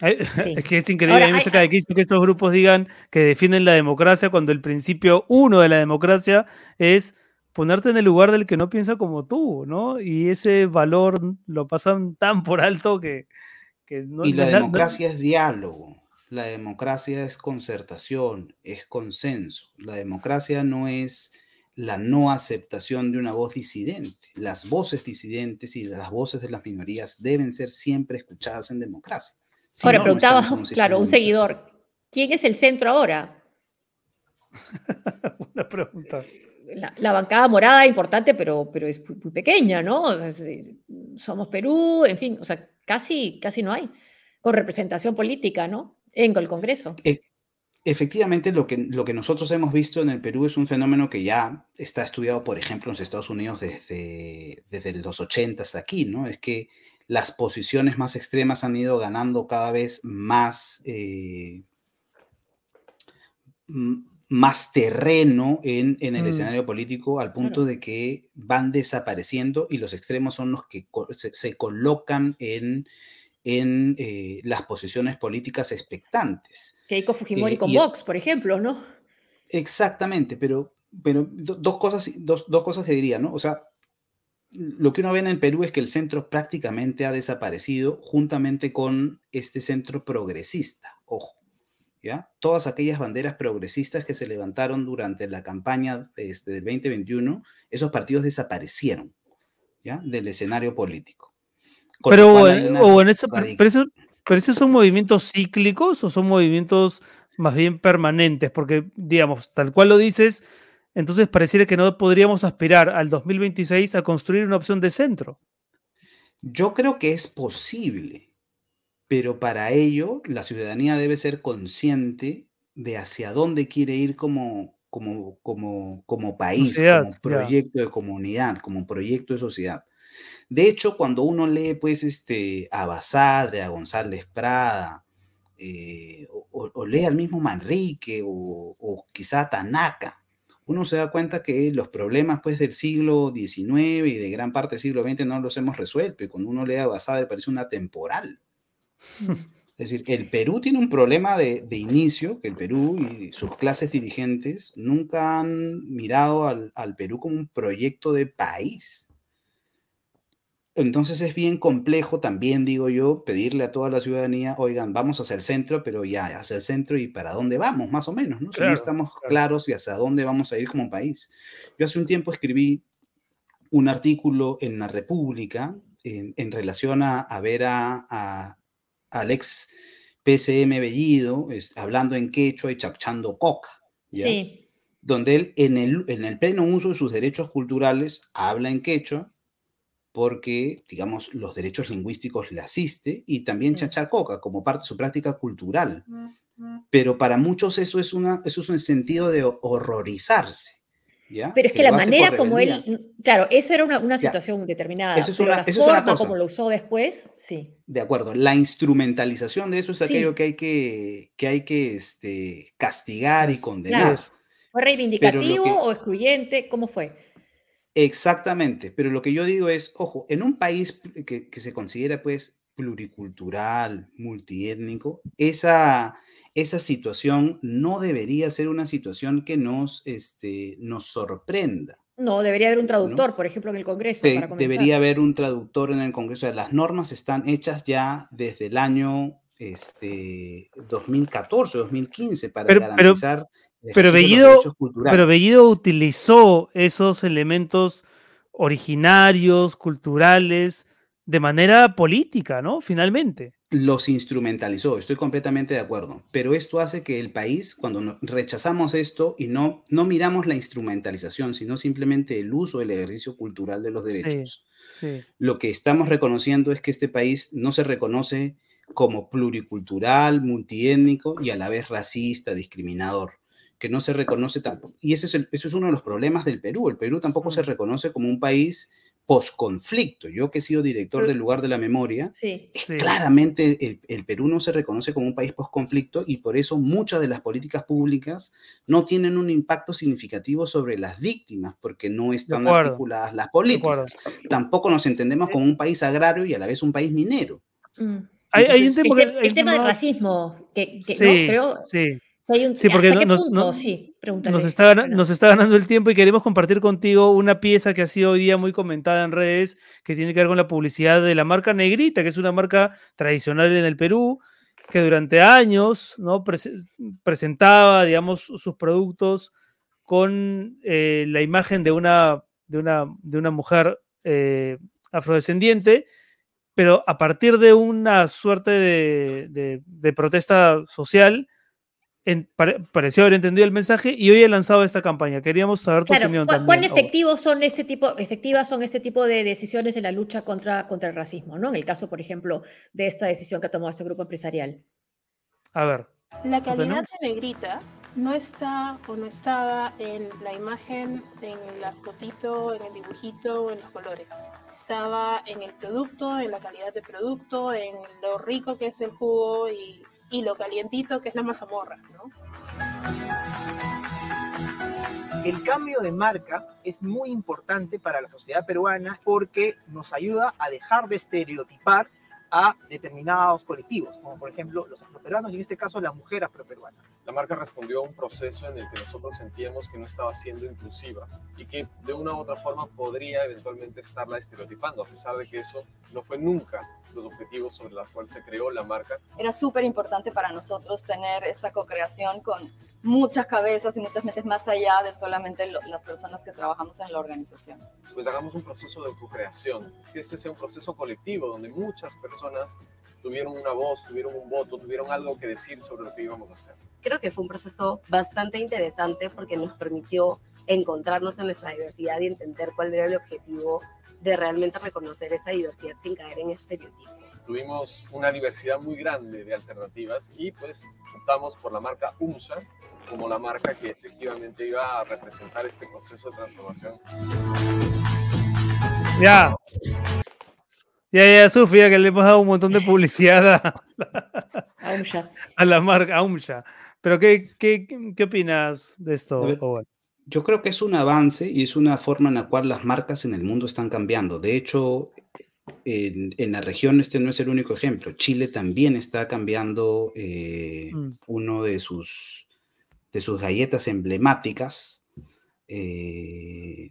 (laughs) Es que es increíble, a mí me saca de que estos grupos digan que defienden la democracia cuando el principio uno de la democracia es ponerte en el lugar del que no piensa como tú, ¿no? Y ese valor lo pasan (laughs) tan por alto que... no, y la democracia es diálogo, la democracia es concertación, es consenso, la democracia no es la no aceptación de una voz disidente. Las voces disidentes y las voces de las minorías deben ser siempre escuchadas en democracia. ahora, preguntaba, (laughs) claro, un seguidor, ¿quién es el centro ahora? (laughs) Buena pregunta la, bancada morada importante, pero, pero es muy, pequeña, ¿no? somos Perú, en fin, o sea, casi, casi no hay, con representación política, ¿no? En el Congreso. E, efectivamente, lo que, lo que nosotros hemos visto en el Perú es un fenómeno que ya está estudiado, por ejemplo, en los Estados Unidos desde, desde los 80 hasta aquí, ¿no? Es que las posiciones más extremas han ido ganando cada vez más, eh, más terreno en, el mm. escenario político al punto de que van desapareciendo y los extremos son los que se, colocan en, en eh, las posiciones políticas expectantes. Keiko Fujimori eh, con Vox, por ejemplo, ¿no? Exactamente, pero, pero dos, cosas, dos, dos cosas que diría, ¿no? O sea, lo que uno ve en el Perú es que el centro prácticamente ha desaparecido juntamente con este centro progresista, ojo. Todas aquellas banderas progresistas que se levantaron durante la campaña este, del 2021, esos partidos desaparecieron, ¿ya? Del escenario político. Pero, en eso, pero, esos son movimientos cíclicos o son movimientos más bien permanentes, porque, digamos, tal cual lo dices, entonces pareciera que no podríamos aspirar al 2026 a construir una opción de centro. Yo creo que es posible, pero para ello la ciudadanía debe ser consciente de hacia dónde quiere ir como, como, como, como país, como proyecto de comunidad, como proyecto de sociedad. De hecho, cuando uno lee pues este, a Basadre, a González Prada, eh, o, lee al mismo Manrique o, o quizá a Tanaka, uno se da cuenta que los problemas pues del siglo XIX y de gran parte del siglo XX no los hemos resuelto. Y cuando uno lee a Basadre parece una temporal. Es decir, el Perú tiene un problema de, inicio, que el Perú y sus clases dirigentes nunca han mirado al, Perú como un proyecto de país. Entonces es bien complejo también, digo yo, pedirle a toda la ciudadanía, oigan, vamos hacia el centro, pero ya hacia el centro y para dónde vamos, más o menos, ¿no? no estamos claros y hacia dónde vamos a ir como país. Yo hace un tiempo escribí un artículo en La República en, relación a, ver a, Alex PCM Bellido, hablando en quechua y chachando coca, donde él en el, en el pleno uso de sus derechos culturales habla en quechua, porque, digamos, los derechos lingüísticos le asiste, y también chachar coca como parte de su práctica cultural. Pero para muchos eso es, una, eso es un sentido de horrorizarse. Pero es que, la manera como él, claro, esa era una, situación determinada. Eso es una, cosa. como lo usó después, sí. De acuerdo, la instrumentalización de eso es aquello que hay que, que, hay que este, castigar y condenar. ¿Fue reivindicativo o excluyente? ¿Cómo fue? Exactamente, pero lo que yo digo es, ojo, en un país que, que se considera pues pluricultural, multiétnico, esa esa situación no debería ser una situación que nos, este, nos sorprenda. No, debería haber un traductor, por ejemplo, en el Congreso. debería haber un traductor en el Congreso. Las normas están hechas ya desde el año este, 2014, 2015 para garantizar. Pero, Bellido, pero Bellido utilizó esos elementos originarios, culturales, de manera política, ¿no? Finalmente los instrumentalizó, estoy completamente de acuerdo, pero esto hace que el país, cuando rechazamos esto y no, no miramos la instrumentalización, sino simplemente el uso, el ejercicio cultural de los derechos, lo que estamos reconociendo es que este país no se reconoce como pluricultural, multiétnico y a la vez racista, discriminador que no se reconoce tampoco. Y ese es, eso es uno de los problemas del Perú. El Perú tampoco se reconoce como un país posconflicto. Yo que he sido director del lugar de la memoria, sí, claramente el, el, Perú no se reconoce como un país posconflicto y por eso muchas de las políticas públicas no tienen un impacto significativo sobre las víctimas, porque no están articuladas las políticas. Tampoco nos entendemos como un país agrario y a la vez un país minero. Mm. hay, un tema el, tema del racismo, que, sí, Creo, sí sí, porque nos, está, nos está ganando el tiempo y queremos compartir contigo una pieza que ha sido hoy día muy comentada en redes, que tiene que ver con la publicidad de la marca Negrita, que es una marca tradicional en el Perú, que durante años ¿no? presentaba, digamos, sus productos con eh, la imagen de una, de una, de una mujer eh, afrodescendiente, pero a partir de una suerte de, de protesta social, pareció haber entendido el mensaje y hoy he lanzado esta campaña. Queríamos saber tu opinión también. ¿Cuán efectivos son este tipo, efectivas son este tipo de decisiones en la lucha contra, contra el racismo? ¿no? En el caso, por ejemplo, de esta decisión que ha tomado este grupo empresarial. A ver. La calidad de negrita no está o no estaba en la imagen, en la fotito, en el dibujito o en los colores. Estaba en el producto, en la calidad de producto, en lo rico que es el jugo y y lo calientito que es la mazamorra, ¿no? El cambio de marca es muy importante para la sociedad peruana porque nos ayuda a dejar de estereotipar a determinados colectivos, como por ejemplo los afroperuanos y en este caso la mujer afroperuana. La marca respondió a un proceso en el que nosotros sentíamos que no estaba siendo inclusiva y que de una u otra forma podría eventualmente estarla estereotipando, a pesar de que eso no fue nunca los objetivos sobre los cuales se creó la marca. Era súper importante para nosotros tener esta co-creación con muchas cabezas y muchas mentes más allá de solamente las personas que trabajamos en la organización. Pues hagamos un proceso de co-creación, que este sea un proceso colectivo donde muchas personas tuvieron una voz, tuvieron un voto, tuvieron algo que decir sobre lo que íbamos a hacer. Creo que fue un proceso bastante interesante porque nos permitió encontrarnos en nuestra diversidad y entender cuál era el objetivo de realmente reconocer esa diversidad sin caer en estereotipos. Tuvimos una diversidad muy grande de alternativas y pues optamos por la marca UMSA como la marca que efectivamente iba a representar este proceso de transformación. Ya. Ya, ya, Sofía, que le hemos dado un montón de publicidad a, (laughs) a la marca UMSA. Pero, ¿qué, qué, qué opinas de esto, Owen? Yo creo que es un avance y es una forma en la cual las marcas en el mundo están cambiando. De hecho, en, la región este no es el único ejemplo. Chile también está cambiando eh, mm. uno de sus, de sus galletas emblemáticas. Eh,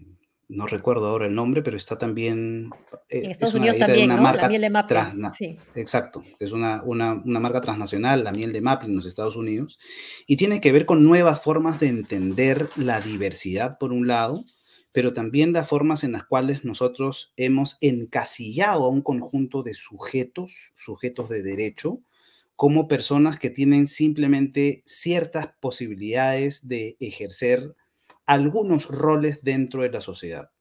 no recuerdo ahora el nombre, pero está también... Eh, en Estados Unidos también, ¿no? la miel de Maplin. Sí. Exacto, es una, una, una, marca transnacional, la miel de Maplin en los Estados Unidos, y tiene que ver con nuevas formas de entender la diversidad, por un lado, pero también las formas en las cuales nosotros hemos encasillado a un conjunto de sujetos, sujetos de derecho, como personas que tienen simplemente ciertas posibilidades de ejercer algunos roles dentro de la sociedad.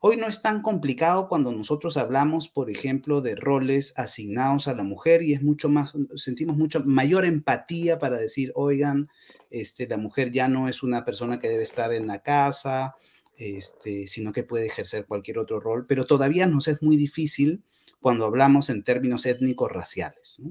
Hoy no es tan complicado cuando nosotros hablamos, por ejemplo, de roles asignados a la mujer y es mucho más, sentimos mucho mayor empatía para decir, oigan, este, la mujer ya no es una persona que debe estar en la casa, este, sino que puede ejercer cualquier otro rol, pero todavía nos es muy difícil cuando hablamos en términos étnicos raciales.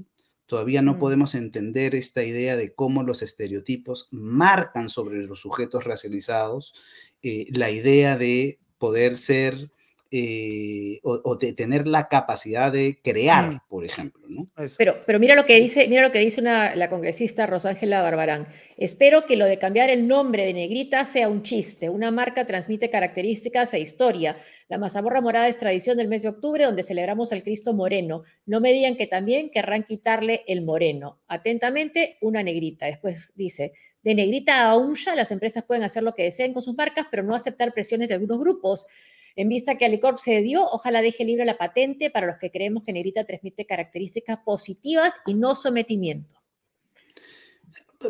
Todavía no podemos entender esta idea de cómo los estereotipos marcan sobre los sujetos racializados eh, la idea de poder ser eh, o, de tener la capacidad de crear, por ejemplo. ¿no? Pero, pero mira lo que dice, mira lo que dice la congresista Rosángela Barbarán. Espero que lo de cambiar el nombre de Negrita sea un chiste. Una marca transmite características e historia. La mazamorra morada es tradición del mes de octubre donde celebramos al Cristo Moreno. No me digan que también querrán quitarle el moreno. Atentamente, una negrita. Después dice, de negrita a uncha, las empresas pueden hacer lo que deseen con sus marcas, pero no aceptar presiones de algunos grupos. En vista que Alicorp se dio, ojalá deje libre la patente para los que creemos que Negrita transmite características positivas y no sometimiento.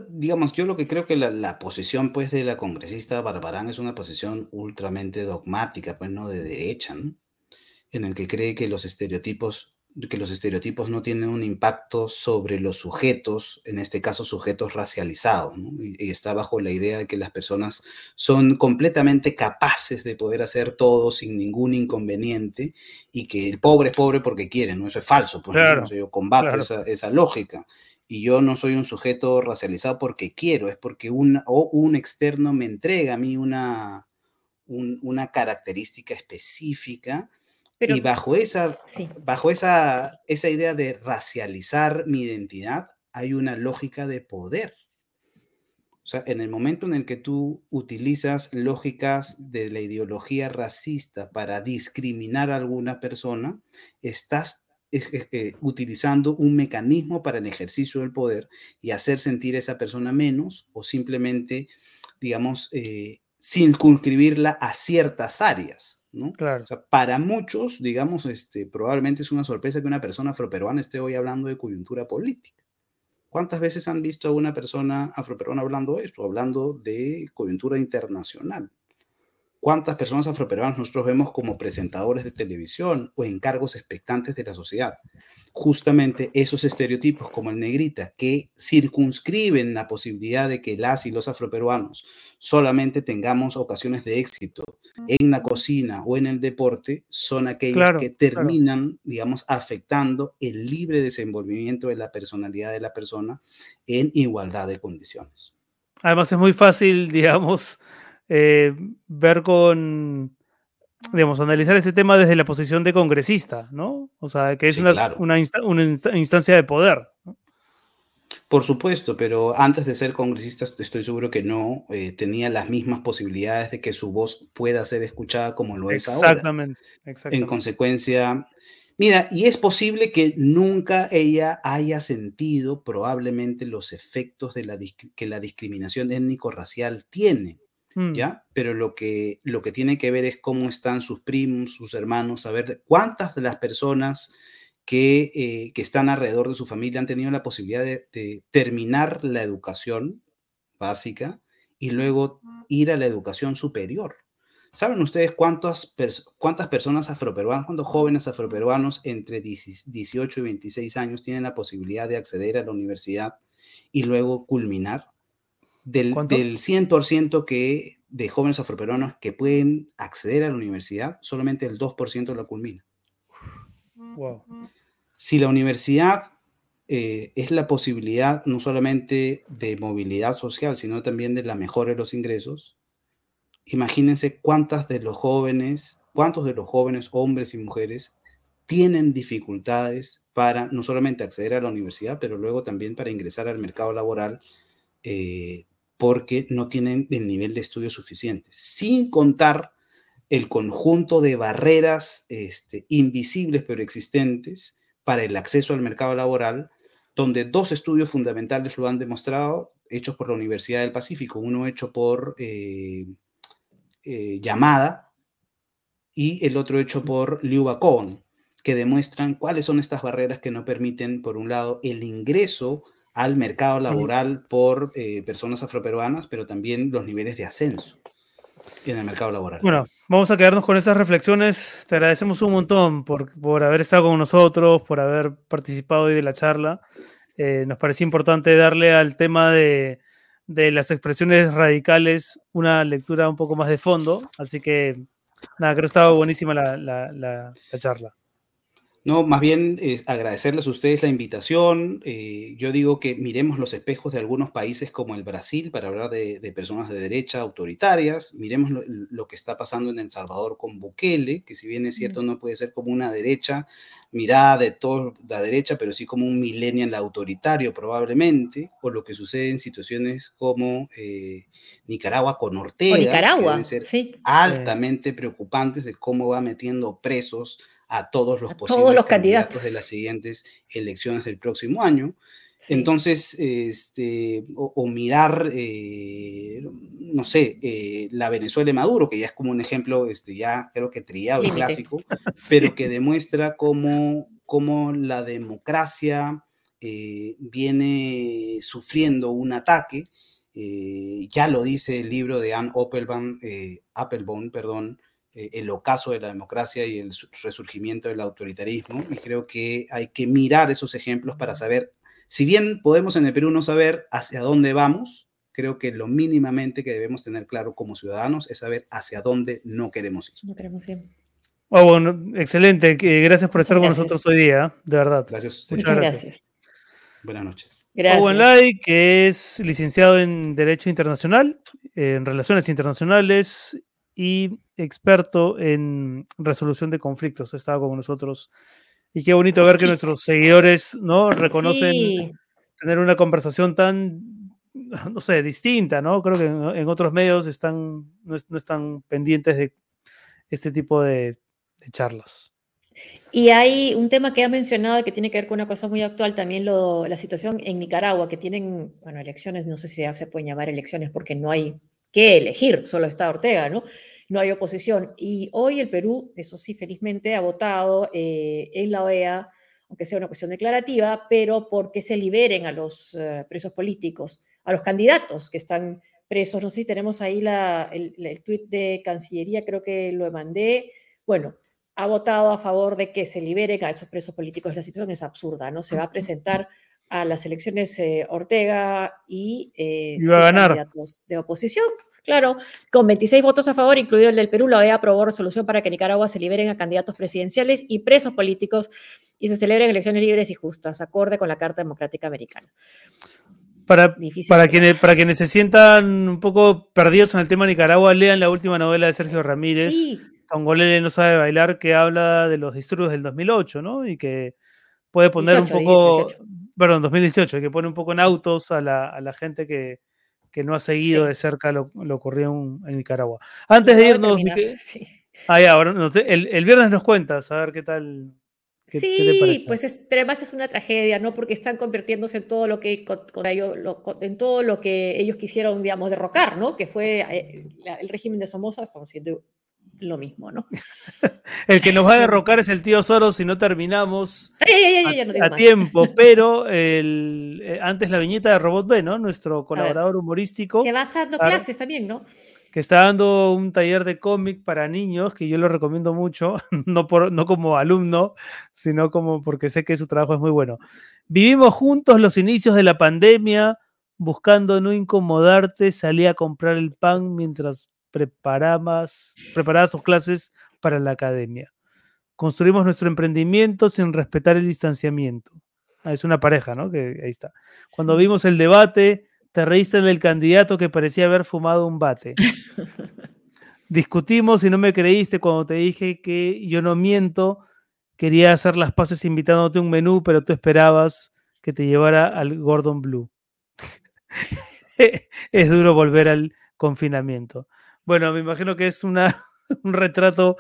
Digamos, yo lo que creo que la, posición pues de la congresista Barbarán es una posición ultramente dogmática, pues no de derecha, ¿no? En el que cree que los estereotipos que los estereotipos no tienen un impacto sobre los sujetos, en este caso sujetos racializados, y, y, está bajo la idea de que las personas son completamente capaces de poder hacer todo sin ningún inconveniente y que el pobre es pobre porque quiere, ¿no? Eso es falso, pues Claro, ¿no? yo combato claro. esa, esa lógica. Y yo no soy un sujeto racializado porque quiero, es porque un, o un externo me entrega a mí una, un- una característica específica Pero- y bajo esa, Sí. bajo esa, esa idea de racializar mi identidad, hay una lógica de poder. O sea, en el momento en el que tú utilizas lógicas de la ideología racista para discriminar a alguna persona, estás es- es- eh, utilizando un mecanismo para el ejercicio del poder y hacer sentir a esa persona menos o simplemente, digamos, eh, circunscribirla a ciertas áreas, ¿no? Claro. O sea, para muchos, digamos, este, probablemente es una sorpresa que una persona afroperuana esté hoy hablando de coyuntura política. ¿Cuántas veces han visto a una persona afroperuana hablando de esto, hablando de coyuntura internacional? ¿Cuántas personas afroperuanas nosotros vemos como presentadores de televisión o en cargos expectantes de la sociedad? Justamente esos estereotipos como el negrita que circunscriben la posibilidad de que las y los afroperuanos solamente tengamos ocasiones de éxito en la cocina o en el deporte son aquellos Claro, que claro. terminan, digamos, afectando el libre desenvolvimiento de la personalidad de la persona en igualdad de condiciones. Además es muy fácil, (laughs) digamos, eh, ver con, digamos, analizar ese tema desde la posición de congresista, ¿no? O sea, que es Sí, una, claro. una, insta- una insta- instancia de poder. ¿no? Por supuesto, pero antes de ser congresista estoy seguro que no eh, tenía las mismas posibilidades de que su voz pueda ser escuchada como lo es ahora. Exactamente, En consecuencia, mira, y es posible que nunca ella haya sentido probablemente los efectos de la que la discriminación étnico-racial tiene, Mm, ¿ya? Pero lo que, lo que tiene que ver es cómo están sus primos, sus hermanos, saber cuántas de las personas que, eh, que están alrededor de su familia han tenido la posibilidad de, de terminar la educación básica y luego ir a la educación superior. ¿Saben ustedes cuántas, pers- cuántas personas afroperuanas, cuántos jóvenes afroperuanos entre 10 18 y 26 años tienen la posibilidad de acceder a la universidad y luego culminar? Del, del 100% que, de jóvenes afroperuanos que pueden acceder a la universidad, solamente el 2% la culmina. wow. Si la universidad eh, es la posibilidad no solamente de movilidad social, sino también de la mejora de los ingresos, imagínense cuántas de los jóvenes, cuántos de los jóvenes, hombres y mujeres, tienen dificultades para no solamente acceder a la universidad, pero luego también para ingresar al mercado laboral eh, porque no tienen el nivel de estudio suficiente, sin contar el conjunto de barreras este, invisibles pero existentes para el acceso al mercado laboral, donde dos estudios fundamentales lo han demostrado, hechos por la Universidad del Pacífico, uno hecho por eh, eh, Llamada y el otro hecho por Liu Bacon, que demuestran cuáles son estas barreras que no permiten, por un lado, el ingreso al mercado laboral por eh, personas afroperuanas, pero también los niveles de ascenso en el mercado laboral. Bueno, vamos a quedarnos con esas reflexiones. Te agradecemos un montón por, por haber estado con nosotros, por haber participado hoy de la charla. Eh, nos parecía importante darle al tema de, de las expresiones radicales una lectura un poco más de fondo. Así que, nada, creo que estaba buenísima la, la- la- la charla. No, más bien eh, agradecerles a ustedes la invitación. Eh, yo digo que miremos los espejos de algunos países como el Brasil para hablar de, de personas de derecha autoritarias. Miremos lo, lo que está pasando en El Salvador con Bukele, que si bien es cierto no puede ser como una derecha mirada de toda la derecha, pero sí como un millennial autoritario probablemente, o lo que sucede en situaciones como eh, Nicaragua con Ortega, que Nicaragua, deben ser sí. altamente preocupantes de cómo va metiendo presos a todos los A posibles todos los candidatos candidatos. de las siguientes elecciones del próximo año. Entonces, este, o, o mirar, eh, no sé, eh, la Venezuela de Maduro, que ya es como un ejemplo, este, ya creo que trillado y clásico, (laughs) pero que demuestra cómo, cómo la democracia eh, viene sufriendo un ataque. ya lo dice el libro de Anne Applebaum, Applebaum, perdón, el ocaso de la democracia y el resurgimiento del autoritarismo. Y creo que hay que mirar esos ejemplos para saber, si bien podemos en el Perú no saber hacia dónde vamos, creo que lo mínimamente que debemos tener claro como ciudadanos es saber hacia dónde no queremos ir. No queremos ir. Oh, bueno, excelente. Gracias por estar con nosotros hoy día, de verdad. Gracias. Muchas gracias. Buenas noches. Gracias. Owen Lai, que es licenciado en Derecho Internacional, en Relaciones Internacionales y experto en resolución de conflictos. Ha estado con nosotros. Y qué bonito ver que nuestros seguidores ¿no? reconocen Sí. tener una conversación tan, no sé, distinta, ¿no? Creo que en, en otros medios están, no, es- no están pendientes de este tipo de, de charlas. Y hay un tema que ha mencionado que tiene que ver con una cosa muy actual, también lo- la situación en Nicaragua, que tienen, bueno, elecciones, no sé si se pueden llamar elecciones porque no hay que elegir, solo está Ortega, ¿no? No hay oposición. Y hoy el Perú, eso sí, felizmente ha votado eh, en la OEA, aunque sea una cuestión declarativa, pero porque se liberen a los eh, presos políticos, a los candidatos que están presos. No sé si tenemos ahí la, el, el tuit de Cancillería, creo que lo mandé. Bueno, ha votado a favor de que se liberen a esos presos políticos. La situación es absurda, ¿no? Se va a presentar a las elecciones eh, Ortega y, eh, Y va a seis ganar. candidatos de oposición. Claro, con 26 votos a favor, incluido el del Perú, la OEA aprobó resolución para que en Nicaragua se liberen a candidatos presidenciales y presos políticos y se celebren elecciones libres y justas, acorde con la Carta Democrática Americana. Para, para, quienes, para quienes se sientan un poco perdidos en el tema de Nicaragua, lean la última novela de Sergio Ramírez, Sí, Tongolele no sabe bailar, que habla de los disturbios del 2008, ¿no? Y que puede poner 18, un poco, 18. perdón, 2018, y que pone un poco en autos a la, a la gente que, que no ha seguido Sí. de cerca lo, lo ocurrido en, en Nicaragua. Antes de irnos, (laughs) sí. ah, ya, no el, el viernes nos cuentas, a ver qué tal. ¿Qué, qué te Sí, parece? pues es, pero además es una tragedia, ¿no? Porque están convirtiéndose en todo lo que con- con ello- lo- con- en todo lo que ellos quisieron, digamos, derrocar, ¿no? Que fue eh, el régimen de Somoza, están siendo lo mismo, ¿no? (laughs) El que nos va a derrocar es el tío Soros si no terminamos Ay, ay, ay, ay, ya no a, tiempo, (laughs) pero el, eh, antes la viñeta de Robot B, ¿no? Nuestro colaborador humorístico, Que va dando clases también, ¿no? que está dando un taller de cómic para niños, que yo lo recomiendo mucho, (laughs) no, por, no como alumno, sino como porque sé que su trabajo es muy bueno. Vivimos juntos los inicios de la pandemia, buscando no incomodarte, salí a comprar el pan mientras preparabas, preparaba sus clases para la academia. Construimos nuestro emprendimiento sin respetar el distanciamiento. Ah, es una pareja, ¿no? Que ahí está. Cuando vimos el debate, te reíste del candidato que parecía haber fumado un bate. Discutimos y no me creíste cuando te dije que yo no miento. Quería hacer las paces invitándote a un menú, pero tú esperabas que te llevara al Gordon Blue. (laughs) es duro volver al confinamiento. Bueno, me imagino que es una, (laughs) un retrato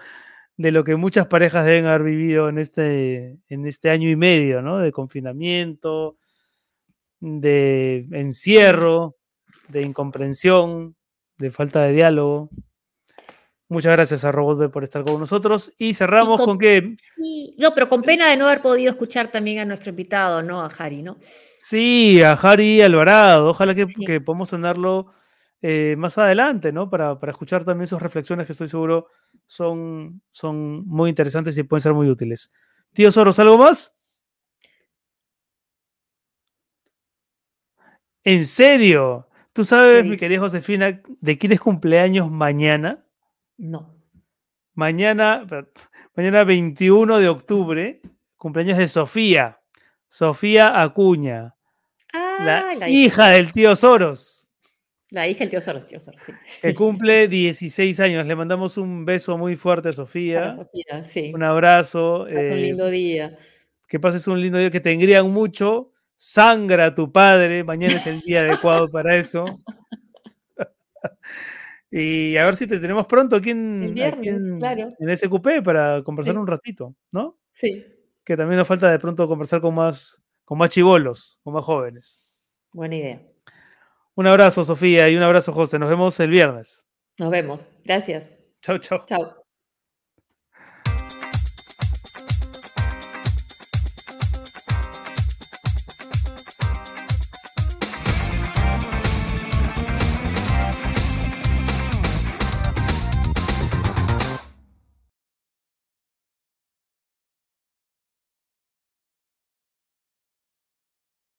de lo que muchas parejas deben haber vivido en este, en este año y medio, ¿no? De confinamiento, de encierro, de incomprensión, de falta de diálogo. Muchas gracias a Robot B por estar con nosotros. Y cerramos con- con que Sí, no, pero con pena de no haber podido escuchar también a nuestro invitado, ¿no? A Harry, ¿no? Sí, a Harry Alvarado. Ojalá que, Sí. que podamos tenerlo eh, más adelante, ¿no? Para, para escuchar también sus reflexiones que estoy seguro son, son muy interesantes y pueden ser muy útiles. Tío Soros, ¿algo más? ¿En serio? ¿Tú sabes, mi querida Josefina, de quién es cumpleaños mañana? No. Mañana, mañana 21 de octubre, cumpleaños de Sofía. Sofía Acuña, Ah, la, la, hija del tío Soros. La hija del tío Soros, tío Soros, sí. que (laughs) cumple 16 años. Le mandamos un beso muy fuerte a Sofía. Sofía, sí. Un abrazo. Es un eh, lindo día. que pases un lindo día, que te engrían mucho. Sangra a tu padre. Mañana es el día adecuado para eso. (laughs) y a ver si te tenemos pronto aquí en, El aquí viernes, en, claro. en SQP para conversar Sí. un ratito, ¿no? Sí. Que también nos falta de pronto conversar con más, con más chivolos, con más jóvenes. Buena idea. Un abrazo, Sofía, y un abrazo, José. Nos vemos el viernes. Nos vemos. Gracias. Chao, chao. Chao.